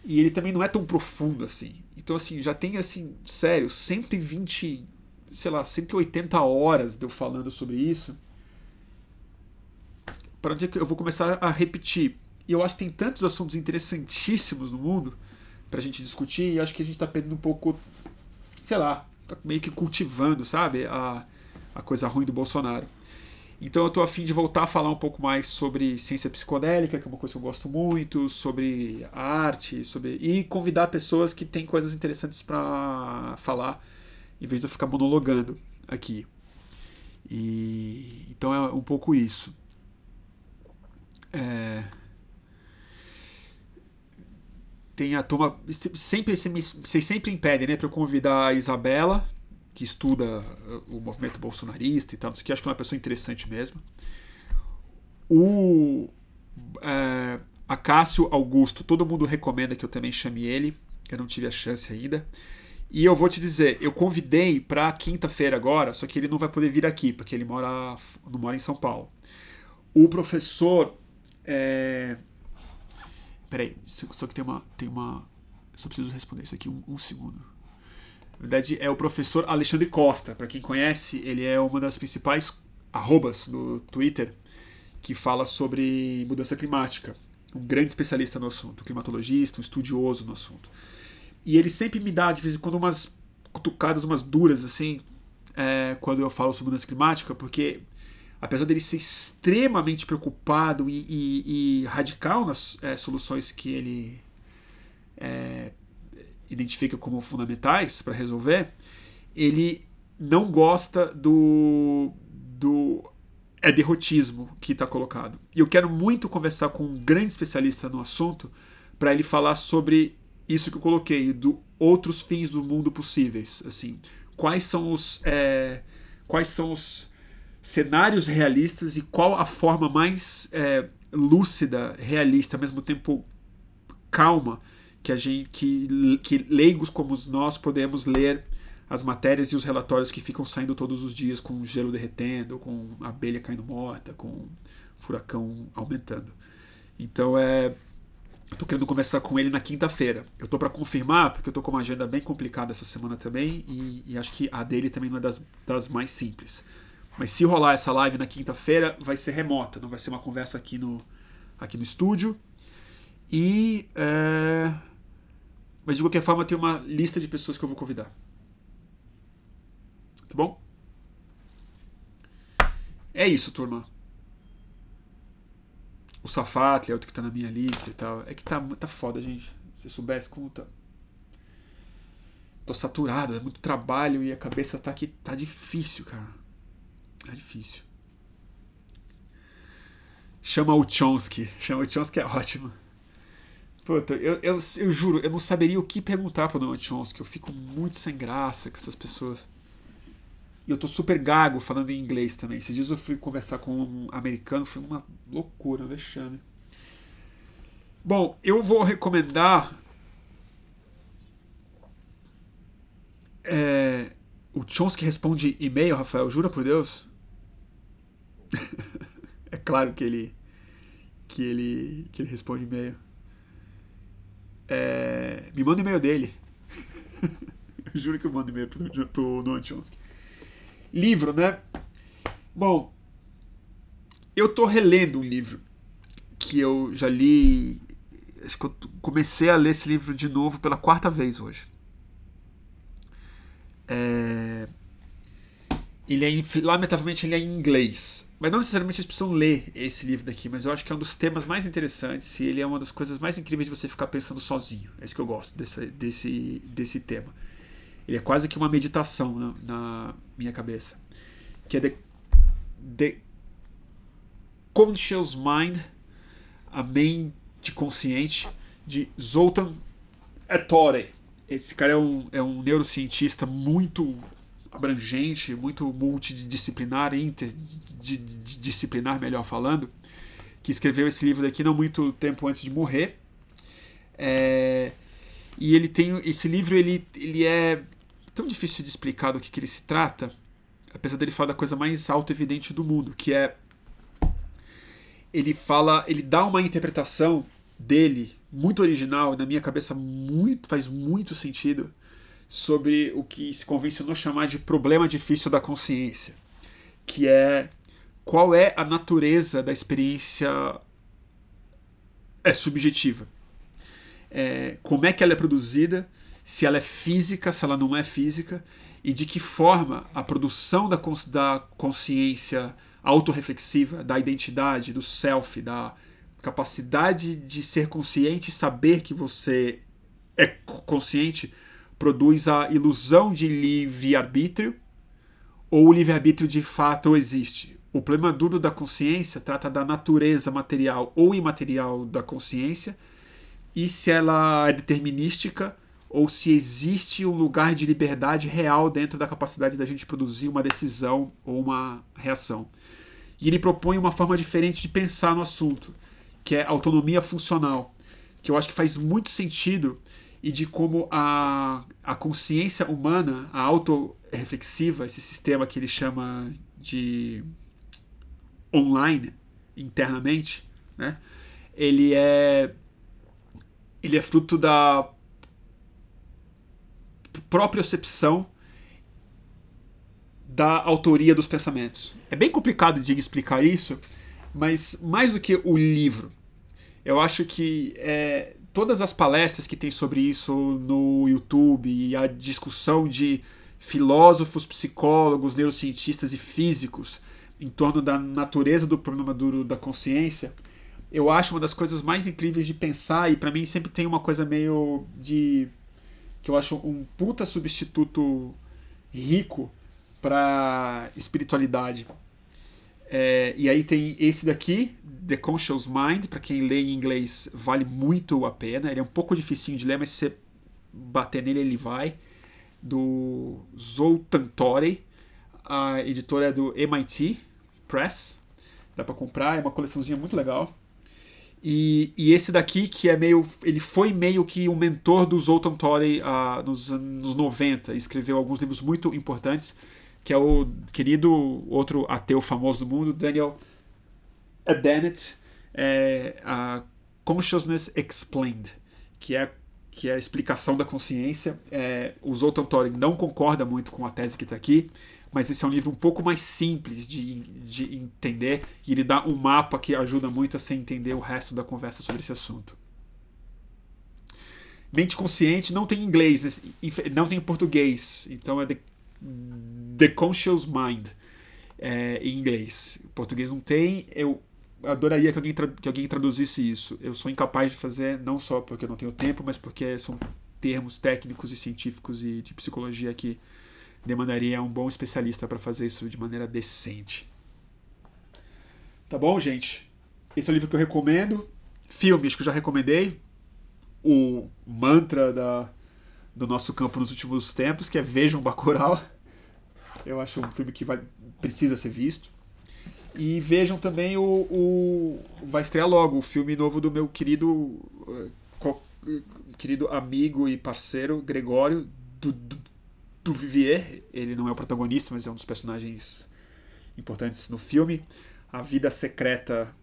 E ele também não é tão profundo assim. Então, assim, já tem, assim, sério, 120, sei lá, 180 horas de eu falando sobre isso para onde é que eu vou começar a repetir? E eu acho que tem tantos assuntos interessantíssimos no mundo para a gente discutir, e acho que a gente está perdendo um pouco, sei lá, tá meio que cultivando, sabe, a, a coisa ruim do Bolsonaro. Então eu estou afim de voltar a falar um pouco mais sobre ciência psicodélica, que é uma coisa que eu gosto muito, sobre arte, sobre e convidar pessoas que têm coisas interessantes para falar, em vez de eu ficar monologando aqui. E então é um pouco isso. É... Tem a turma. Sempre, vocês sempre impedem, né, para eu convidar a Isabela, que estuda uh, o movimento bolsonarista e tal, não que, acho que é uma pessoa interessante mesmo. O. É, a Cássio Augusto, todo mundo recomenda que eu também chame ele, eu não tive a chance ainda. E eu vou te dizer, eu convidei para quinta-feira agora, só que ele não vai poder vir aqui, porque ele mora, não mora em São Paulo. O professor é... Peraí, só que tem uma, tem uma. Só preciso responder isso aqui um, um segundo. Na verdade, é o professor Alexandre Costa. Para quem conhece, ele é uma das principais arrobas no Twitter que fala sobre mudança climática. Um grande especialista no assunto, climatologista, um estudioso no assunto. E ele sempre me dá, de vez em quando, umas cutucadas, umas duras, assim, é, quando eu falo sobre mudança climática, porque apesar dele ser extremamente preocupado e, e, e radical nas é, soluções que ele é, identifica como fundamentais para resolver, ele não gosta do, do é derrotismo que está colocado. E eu quero muito conversar com um grande especialista no assunto para ele falar sobre isso que eu coloquei, do outros fins do mundo possíveis. Assim, quais são os é, quais são os cenários realistas e qual a forma mais é, lúcida, realista, ao mesmo tempo calma que a gente que, que leigos como nós podemos ler as matérias e os relatórios que ficam saindo todos os dias com gelo derretendo, com abelha caindo morta, com furacão aumentando. Então é Estou querendo conversar com ele na quinta-feira. Eu estou para confirmar, porque eu estou com uma agenda bem complicada essa semana também, e, e, acho que a dele também não é das, das mais simples. Mas se rolar essa live na quinta-feira, vai ser remota, não vai ser uma conversa aqui no, aqui no estúdio. E. É... Mas de qualquer forma, tem uma lista de pessoas que eu vou convidar. Tá bom? É isso, turma. O Safat é outro que tá na minha lista e tal. É que tá, tá foda, gente. Se soubesse como tá. tô saturado, é muito trabalho e a cabeça tá aqui, tá difícil, cara. Tá difícil. Chama o Chomsky. Chama o Chomsky é ótimo. Puta, eu, eu, eu juro, eu não saberia o que perguntar pro Noam Chomsky. Eu fico muito sem graça com essas pessoas. E eu tô super gago falando em inglês também. Esses dias eu fui conversar com um americano, foi uma loucura, um vexame. Bom, eu vou recomendar. É, o Chomsky responde e-mail, Rafael, jura por Deus? (laughs) é claro que ele que ele que ele responde e-mail. É, me manda e-mail dele. (laughs) Juro que eu mando e-mail pro, pro Noam Chomsky. Livro, né? Bom, eu tô relendo um livro que eu já li. Acho que eu comecei a ler esse livro de novo pela quarta vez hoje. É... Ele é, lamentavelmente, ele é em inglês. Mas não necessariamente vocês precisam ler esse livro daqui, mas eu acho que é um dos temas mais interessantes e ele é uma das coisas mais incríveis de você ficar pensando sozinho. É isso que eu gosto desse, desse, desse tema. Ele é quase que uma meditação na, na minha cabeça. Que é The, The Conscious Mind, a mente consciente, de Zoltan Ettore. Esse cara é um, é um neurocientista muito abrangente, muito multidisciplinar, interdisciplinar, melhor falando, que escreveu esse livro daqui não muito tempo antes de morrer. É, e ele tem esse livro ele, ele é tão difícil de explicar do que, que ele se trata, apesar dele falar da coisa mais auto-evidente do mundo, que é ele fala, ele dá uma interpretação dele muito original, na minha cabeça muito faz muito sentido sobre o que se convencionou chamar de problema difícil da consciência, que é qual é a natureza da experiência é subjetiva. É, como é que ela é produzida, se ela é física, se ela não é física, e de que forma a produção da, da consciência autorreflexiva, da identidade, do self, da capacidade de ser consciente e saber que você é consciente, produz a ilusão de livre-arbítrio ou o livre-arbítrio de fato existe. O problema duro da consciência trata da natureza material ou imaterial da consciência e se ela é determinística ou se existe um lugar de liberdade real dentro da capacidade da gente produzir uma decisão ou uma reação. E ele propõe uma forma diferente de pensar no assunto, que é autonomia funcional, que eu acho que faz muito sentido e de como a, a consciência humana, a autorreflexiva, esse sistema que ele chama de online, internamente, né? ele é ele é fruto da propriocepção da autoria dos pensamentos. É bem complicado de explicar isso, mas mais do que o livro, eu acho que é, todas as palestras que tem sobre isso no YouTube e a discussão de filósofos, psicólogos, neurocientistas e físicos em torno da natureza do problema duro da consciência, eu acho uma das coisas mais incríveis de pensar e para mim sempre tem uma coisa meio de que eu acho um puta substituto rico para espiritualidade. É, e aí tem esse daqui, The Conscious Mind, para quem lê em inglês vale muito a pena. Ele é um pouco dificinho de ler, mas se você bater nele ele vai. Do Zoltan Torey. A editora é do MIT Press. Dá para comprar, é uma coleçãozinha muito legal. E, e, esse daqui, que é meio. Ele foi meio que um mentor do Zoltan Torey uh, nos anos 90. Escreveu alguns livros muito importantes que é o querido outro ateu famoso do mundo, Daniel Dennett, é, a Consciousness Explained, que é, que é a explicação da consciência. É, o Zoltan Torey não concorda muito com a tese que está aqui, mas esse é um livro um pouco mais simples de, de entender e ele dá um mapa que ajuda muito a você entender o resto da conversa sobre esse assunto. Mente consciente não tem inglês, não tem português, então é The The Conscious Mind é, em inglês. Em português não tem. Eu adoraria que alguém, que alguém traduzisse isso. Eu sou incapaz de fazer, não só porque eu não tenho tempo, mas porque são termos técnicos e científicos e de psicologia que demandaria um bom especialista para fazer isso de maneira decente. Tá bom, gente? Esse é o livro que eu recomendo. Filmes que eu já recomendei. O mantra da, do nosso campo nos últimos tempos, que é Vejam Bacurau. Eu acho um filme que vai, precisa ser visto. E vejam também o, o. Vai estrear logo o filme novo do meu querido. querido amigo e parceiro Gregório do, do, do Vivier. Ele não é o protagonista, mas é um dos personagens importantes no filme. A Vida Secreta.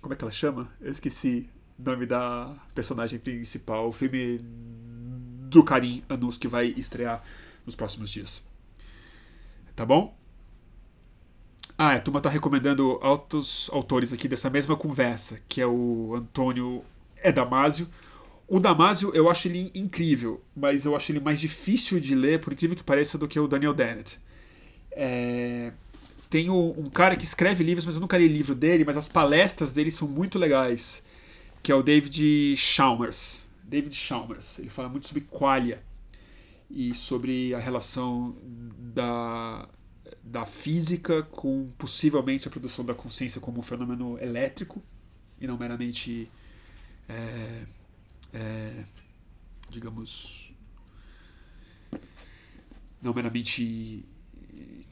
Como é que ela chama? Eu esqueci o nome da personagem principal. O filme do Karim Anus que vai estrear nos próximos dias. Tá bom? Ah, a turma tá recomendando altos autores aqui dessa mesma conversa, que é o Antônio é Damásio. O Damásio eu acho ele incrível, mas eu acho ele mais difícil de ler, por incrível que pareça, do que o Daniel Dennett. É... Tem um cara que escreve livros, mas eu nunca li livro dele, mas as palestras dele são muito legais, que é o David Chalmers. David Chalmers. Ele fala muito sobre qualia e sobre a relação da, da física com possivelmente a produção da consciência como um fenômeno elétrico e não meramente é, é, digamos não meramente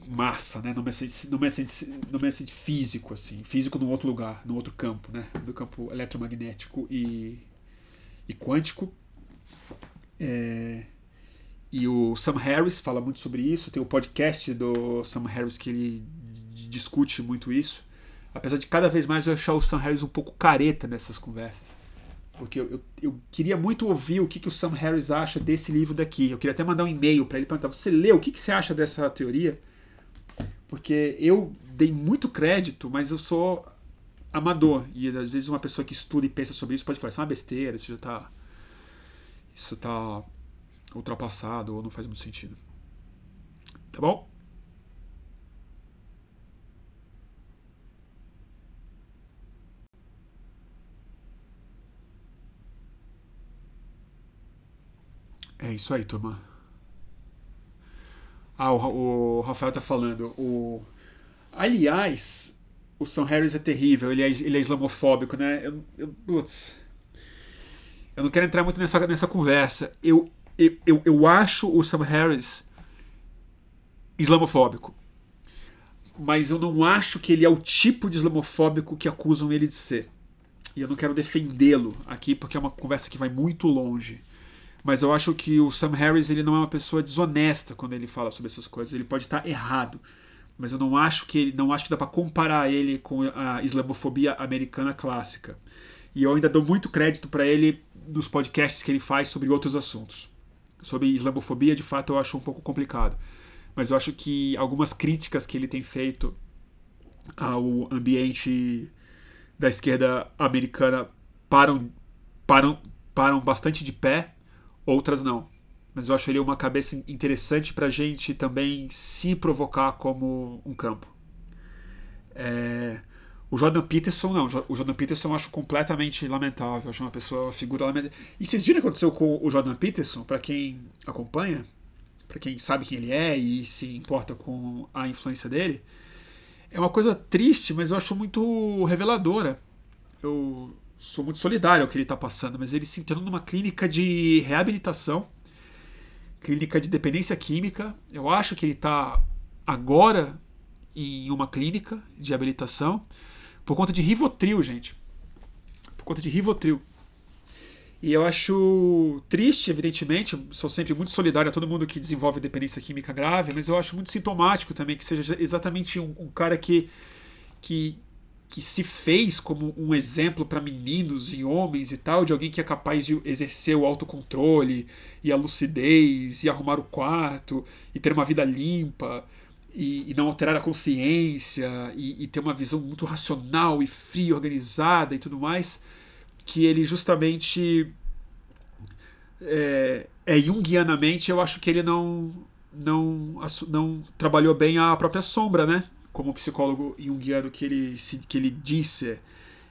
massa, né? não meramente, não meramente, físico assim, físico num outro lugar, num outro campo, né? no campo eletromagnético e, e quântico. É, e o Sam Harris fala muito sobre isso. Tem o podcast do Sam Harris que ele discute muito isso. Apesar de cada vez mais eu achar o Sam Harris um pouco careta nessas conversas. Porque eu, eu, eu queria muito ouvir o que, que o Sam Harris acha desse livro daqui. Eu queria até mandar um e-mail para ele perguntar: você leu? O que, que você acha dessa teoria? Porque eu dei muito crédito, mas eu sou amador. E às vezes uma pessoa que estuda e pensa sobre isso pode falar: isso é uma besteira, isso já tá. Isso tá ultrapassado ou não faz muito sentido. Tá bom? É isso aí, turma. Ah, o, o Rafael tá falando. O... Aliás, o Sam Harris é terrível, ele é, ele é islamofóbico, né? Eu, eu, putz, eu não quero entrar muito nessa, nessa conversa. Eu, eu, eu, eu acho o Sam Harris islamofóbico. Mas eu não acho que ele é o tipo de islamofóbico que acusam ele de ser. E eu não quero defendê-lo aqui porque é uma conversa que vai muito longe. Mas eu acho que o Sam Harris ele não é uma pessoa desonesta quando ele fala sobre essas coisas. Ele pode estar errado, mas eu não acho que ele, não acho que dá para comparar ele com a islamofobia americana clássica. E eu ainda dou muito crédito para ele nos podcasts que ele faz sobre outros assuntos sobre islamofobia, de fato, eu acho um pouco complicado. Mas eu acho que algumas críticas que ele tem feito ao ambiente da esquerda americana param, param, param bastante de pé, outras não. Mas eu acho ele uma cabeça interessante para a gente também se provocar como um campo. É, o Jordan Peterson, não. O Jordan Peterson eu acho completamente lamentável. Eu acho uma pessoa, uma figura lamentável. E vocês viram o que aconteceu com o Jordan Peterson? Para quem acompanha, para quem sabe quem ele é e se importa com a influência dele, é uma coisa triste, mas eu acho muito reveladora. Eu sou muito solidário ao que ele está passando, mas ele se internou numa clínica de reabilitação, clínica de dependência química. Eu acho que ele está agora em uma clínica de reabilitação por conta de Rivotril, gente. Por conta de Rivotril. E eu acho triste, evidentemente, sou sempre muito solidário a todo mundo que desenvolve dependência química grave, mas eu acho muito sintomático também que seja exatamente um, um cara que, que, que se fez como um exemplo para meninos e homens e tal, de alguém que é capaz de exercer o autocontrole e a lucidez e arrumar o quarto e ter uma vida limpa e, e não alterar a consciência e, e, ter uma visão muito racional e fria, organizada e tudo mais, que ele justamente é, é junguianamente, eu acho que ele não, não, não trabalhou bem a própria sombra, né? Como psicólogo junguiano que ele, que ele disse.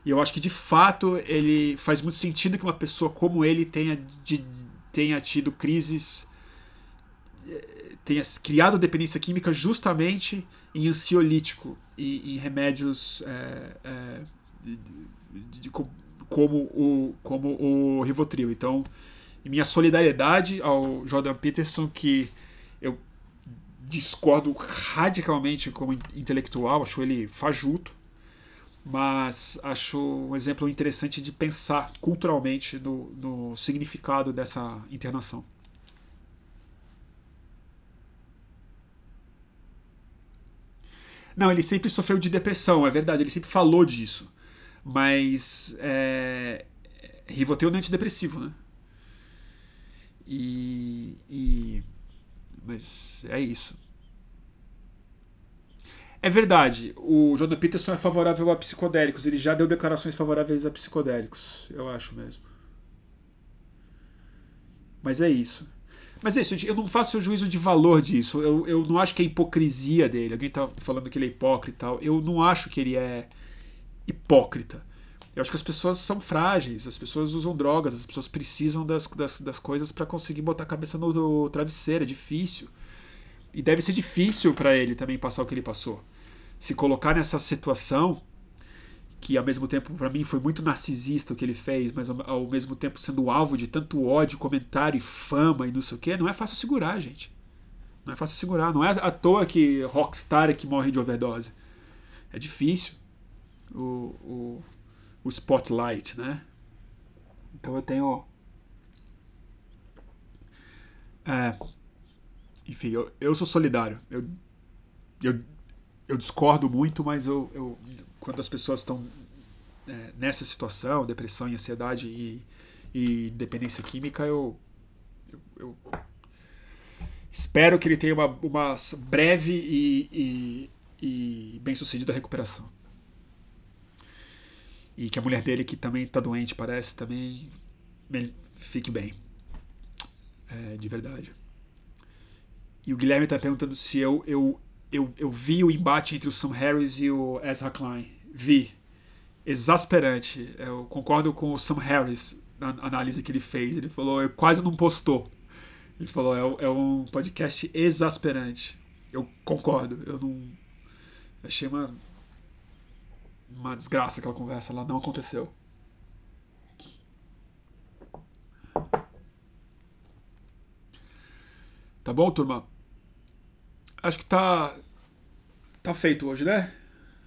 E eu acho que de fato ele faz muito sentido que uma pessoa como ele tenha de tenha tido crises, eh, tenha criado dependência química justamente em ansiolítico e em remédios é, é, de, de, de, como, o, como o Rivotril. Então, minha solidariedade ao Jordan Peterson, que discordo radicalmente como intelectual, acho ele fajuto, mas acho um exemplo interessante de pensar culturalmente no, no significado dessa internação. Não, ele sempre sofreu de depressão, é verdade, ele sempre falou disso. Mas é, Rivotril não é antidepressivo, né? E, e, mas é isso. É verdade, o Jordan Peterson é favorável a psicodélicos. Ele já deu declarações favoráveis a psicodélicos, eu acho mesmo. Mas é isso. Mas é isso, eu não faço juízo de valor disso. Eu, eu não acho que é hipocrisia dele. Alguém tá falando que ele é hipócrita. Eu não acho que ele é hipócrita. Eu acho que as pessoas são frágeis, as pessoas usam drogas, as pessoas precisam das, das, das coisas para conseguir botar a cabeça no, no travesseiro. É difícil. E deve ser difícil para ele também passar o que ele passou se colocar nessa situação que ao mesmo tempo para mim foi muito narcisista o que ele fez, mas ao, mesmo tempo sendo alvo de tanto ódio, comentário e fama e não sei o que, não é fácil segurar, gente. Não é fácil segurar. Não é à toa que rockstar é que morre de overdose. É difícil o, o, o spotlight, né? Então eu tenho. É, enfim, eu, eu sou solidário. Eu, eu eu discordo muito, mas eu, eu quando as pessoas estão é, nessa situação, depressão e ansiedade e, e dependência química, eu, eu, eu, espero que ele tenha uma, uma breve e, e, e bem-sucedida recuperação. E que a mulher dele, que também está doente, parece, também fique bem. É, de verdade. E o Guilherme está perguntando se eu, eu eu, eu vi o embate entre o Sam Harris e o Ezra Klein. Vi. Exasperante. Eu concordo com o Sam Harris na análise que ele fez. Ele falou, eu quase não postou. Ele falou, é, é um podcast exasperante. Eu concordo. Eu não. Achei uma. Uma desgraça aquela conversa lá. Não aconteceu. Tá bom, turma? Acho que tá Tá feito hoje, né?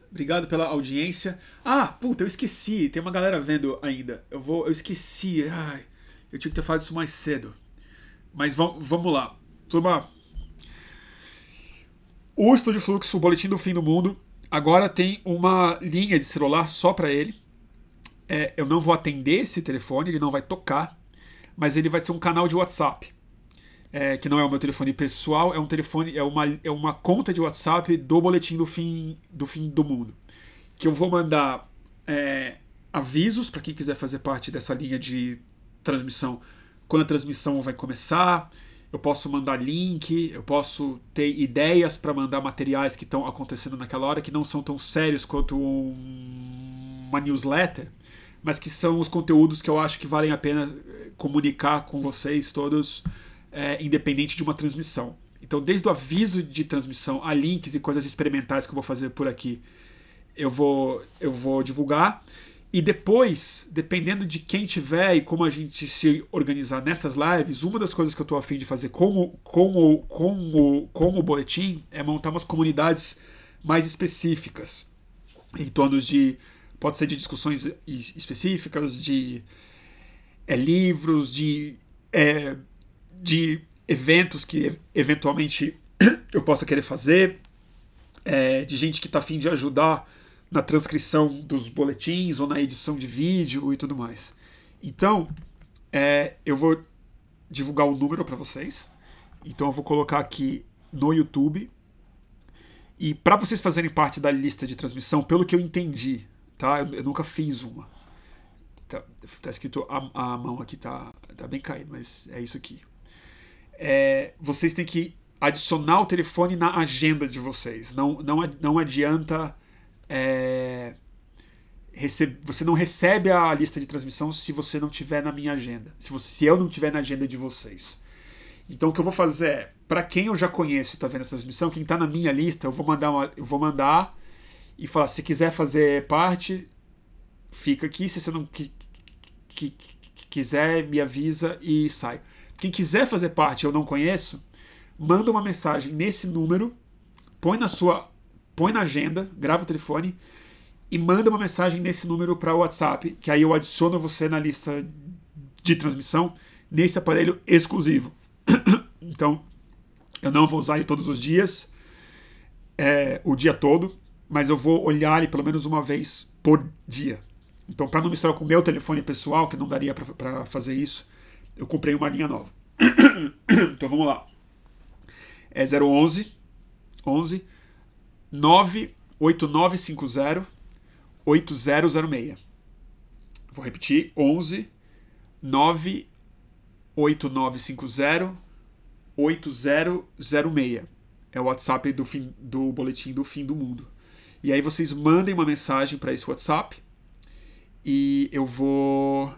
Obrigado pela audiência. Ah, puta, eu esqueci. Tem uma galera vendo ainda. Eu vou, eu esqueci. Ai, eu tinha que ter falado isso mais cedo. Mas vamos lá. Turma, o Estúdio Fluxo, o Boletim do Fim do Mundo, agora tem uma linha de celular só para ele. É, eu não vou atender esse telefone, ele não vai tocar, mas ele vai ser um canal de WhatsApp é, que não é o meu telefone pessoal, é um telefone, é uma, é uma conta de WhatsApp do boletim do fim do fim do mundo. Que eu vou mandar é, avisos para quem quiser fazer parte dessa linha de transmissão quando a transmissão vai começar. Eu posso mandar link, eu posso ter ideias para mandar materiais que estão acontecendo naquela hora que não são tão sérios quanto um, uma newsletter, mas que são os conteúdos que eu acho que valem a pena comunicar com vocês todos é, independente de uma transmissão. Então, desde o aviso de transmissão a links e coisas experimentais que eu vou fazer por aqui, eu vou, eu vou divulgar. E depois, dependendo de quem tiver e como a gente se organizar nessas lives, uma das coisas que eu estou afim de fazer com o, com, o, com, o, com o boletim é montar umas comunidades mais específicas. Em torno de. Pode ser de discussões específicas, de é, livros, de é, de eventos que eventualmente (coughs) eu possa querer fazer, é, de gente que está afim de ajudar na transcrição dos boletins ou na edição de vídeo e tudo mais. Então, é, eu vou divulgar o um número para vocês. Então, eu vou colocar aqui no YouTube. E para vocês fazerem parte da lista de transmissão, pelo que eu entendi, tá? Eu, eu nunca fiz uma. Tá, tá escrito a, a, mão aqui, tá, tá bem caído, mas é isso aqui é, vocês têm que adicionar o telefone na agenda de vocês. Não, não, não adianta é, recebe, você não recebe a lista de transmissão se você não tiver na minha agenda. Se, você, se eu não tiver na agenda de vocês. Então o que eu vou fazer é, para quem eu já conheço e está vendo essa transmissão, quem está na minha lista, eu vou mandar uma, eu vou mandar e falar se quiser fazer parte, fica aqui, se você não que, que, que quiser, me avisa e sai. Quem quiser fazer parte, eu não conheço, manda uma mensagem nesse número, põe na sua põe na agenda, grava o telefone e manda uma mensagem nesse número para o WhatsApp, que aí eu adiciono você na lista de transmissão nesse aparelho exclusivo. (coughs) então, eu não vou usar ele todos os dias, é, o dia todo, mas eu vou olhar ele pelo menos uma vez por dia. Então, para não misturar com o meu telefone pessoal, que não daria para fazer isso, eu comprei uma linha nova. (coughs) então, vamos lá. É 011 11 98950 8006. Vou repetir: 11 98950 8006. É o WhatsApp do, fim, do boletim do fim do mundo. E aí vocês mandem uma mensagem para esse WhatsApp e eu vou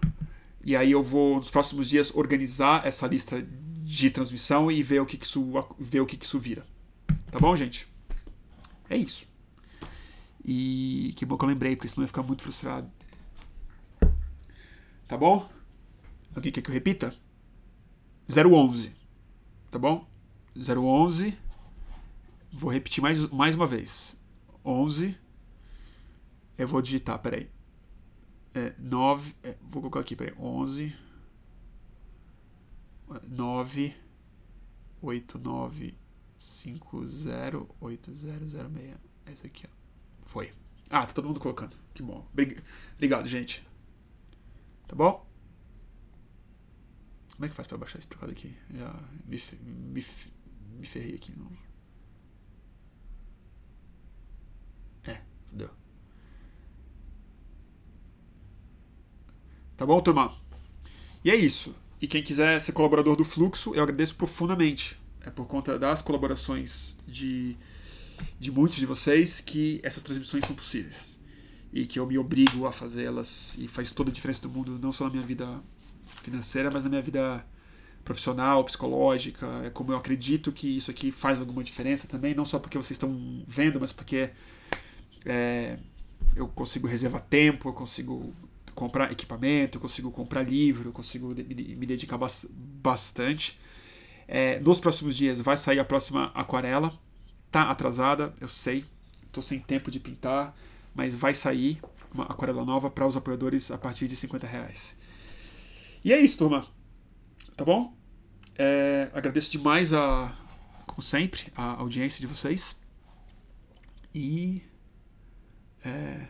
e aí eu vou nos próximos dias organizar essa lista de transmissão e ver o que, que isso ver o que, que isso vira. Tá bom, gente? É isso. E que bom que eu lembrei, porque senão eu ia ficar muito frustrado. Tá bom? Alguém quer que eu repita? 011. Tá bom? 011. Vou repetir mais, mais uma vez. 11. Eu vou digitar, peraí. É, 9. É, vou colocar aqui, peraí. 11. 9. 8, 9. 508006. Essa aqui, ó. Foi. Ah, tá todo mundo colocando. Que bom. Obrigado, gente. Tá bom? Como é que faz pra baixar esse teclado aqui? Já me, me, me ferrei aqui. Não. É, deu. Tá bom, turma? E é isso. E quem quiser ser colaborador do Fluxo, eu agradeço profundamente é por conta das colaborações de, de muitos de vocês que essas transmissões são possíveis. E que eu me obrigo a fazê-las e faz toda a diferença do mundo, não só na minha vida financeira, mas na minha vida profissional, psicológica. É como eu acredito que isso aqui faz alguma diferença também, não só porque vocês estão vendo, mas porque é, eu consigo reservar tempo, eu consigo comprar equipamento, eu consigo comprar livro, eu consigo me dedicar bastante é, nos próximos dias vai sair a próxima aquarela. Tá atrasada, eu sei. Tô sem tempo de pintar, mas vai sair uma aquarela nova para os apoiadores a partir de 50 reais. E é isso, turma. Tá bom? É, agradeço demais a, como sempre, a audiência de vocês. E. É,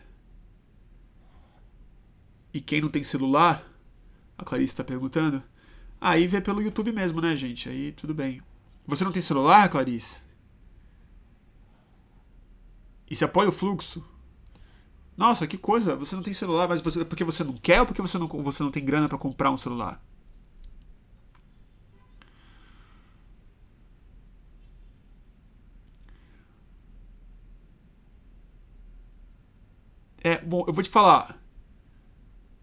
e quem não tem celular, a Clarice está perguntando, Aí vê pelo YouTube mesmo, né, gente? Aí tudo bem. Você não tem celular, Clarice? E se apoia o fluxo? Nossa, que coisa! Você não tem celular, mas você, porque você não quer ou porque você não, você não tem grana para comprar um celular? É, bom, eu vou te falar.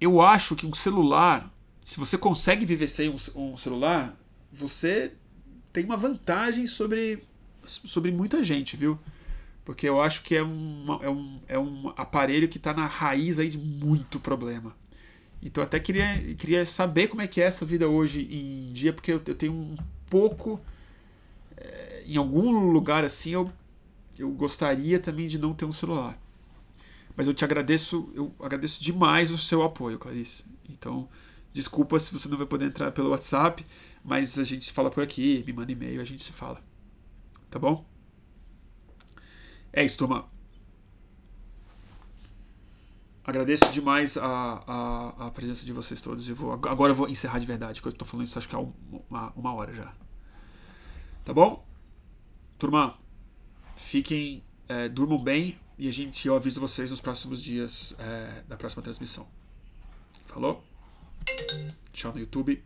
Eu acho que um celular se você consegue viver sem um, um celular, você tem uma vantagem sobre, sobre muita gente, viu? Porque eu acho que é, uma, é, um, é um aparelho que está na raiz aí de muito problema. Então eu até queria, queria saber como é que é essa vida hoje em dia, porque eu, eu tenho um pouco. É, em algum lugar assim, eu, eu gostaria também de não ter um celular. Mas eu te agradeço, eu agradeço demais o seu apoio, Clarice. Então, Desculpa se você não vai poder entrar pelo WhatsApp, mas a gente se fala por aqui, me manda e-mail, a gente se fala. Tá bom? É isso, turma. Agradeço demais a, a, a presença de vocês todos. Eu vou, agora eu vou encerrar de verdade, que eu tô falando isso acho que há uma, uma hora já. Tá bom? Turma, fiquem, é, durmam bem e a gente, eu aviso vocês nos próximos dias é, da próxima transmissão. Falou? Tchau no YouTube.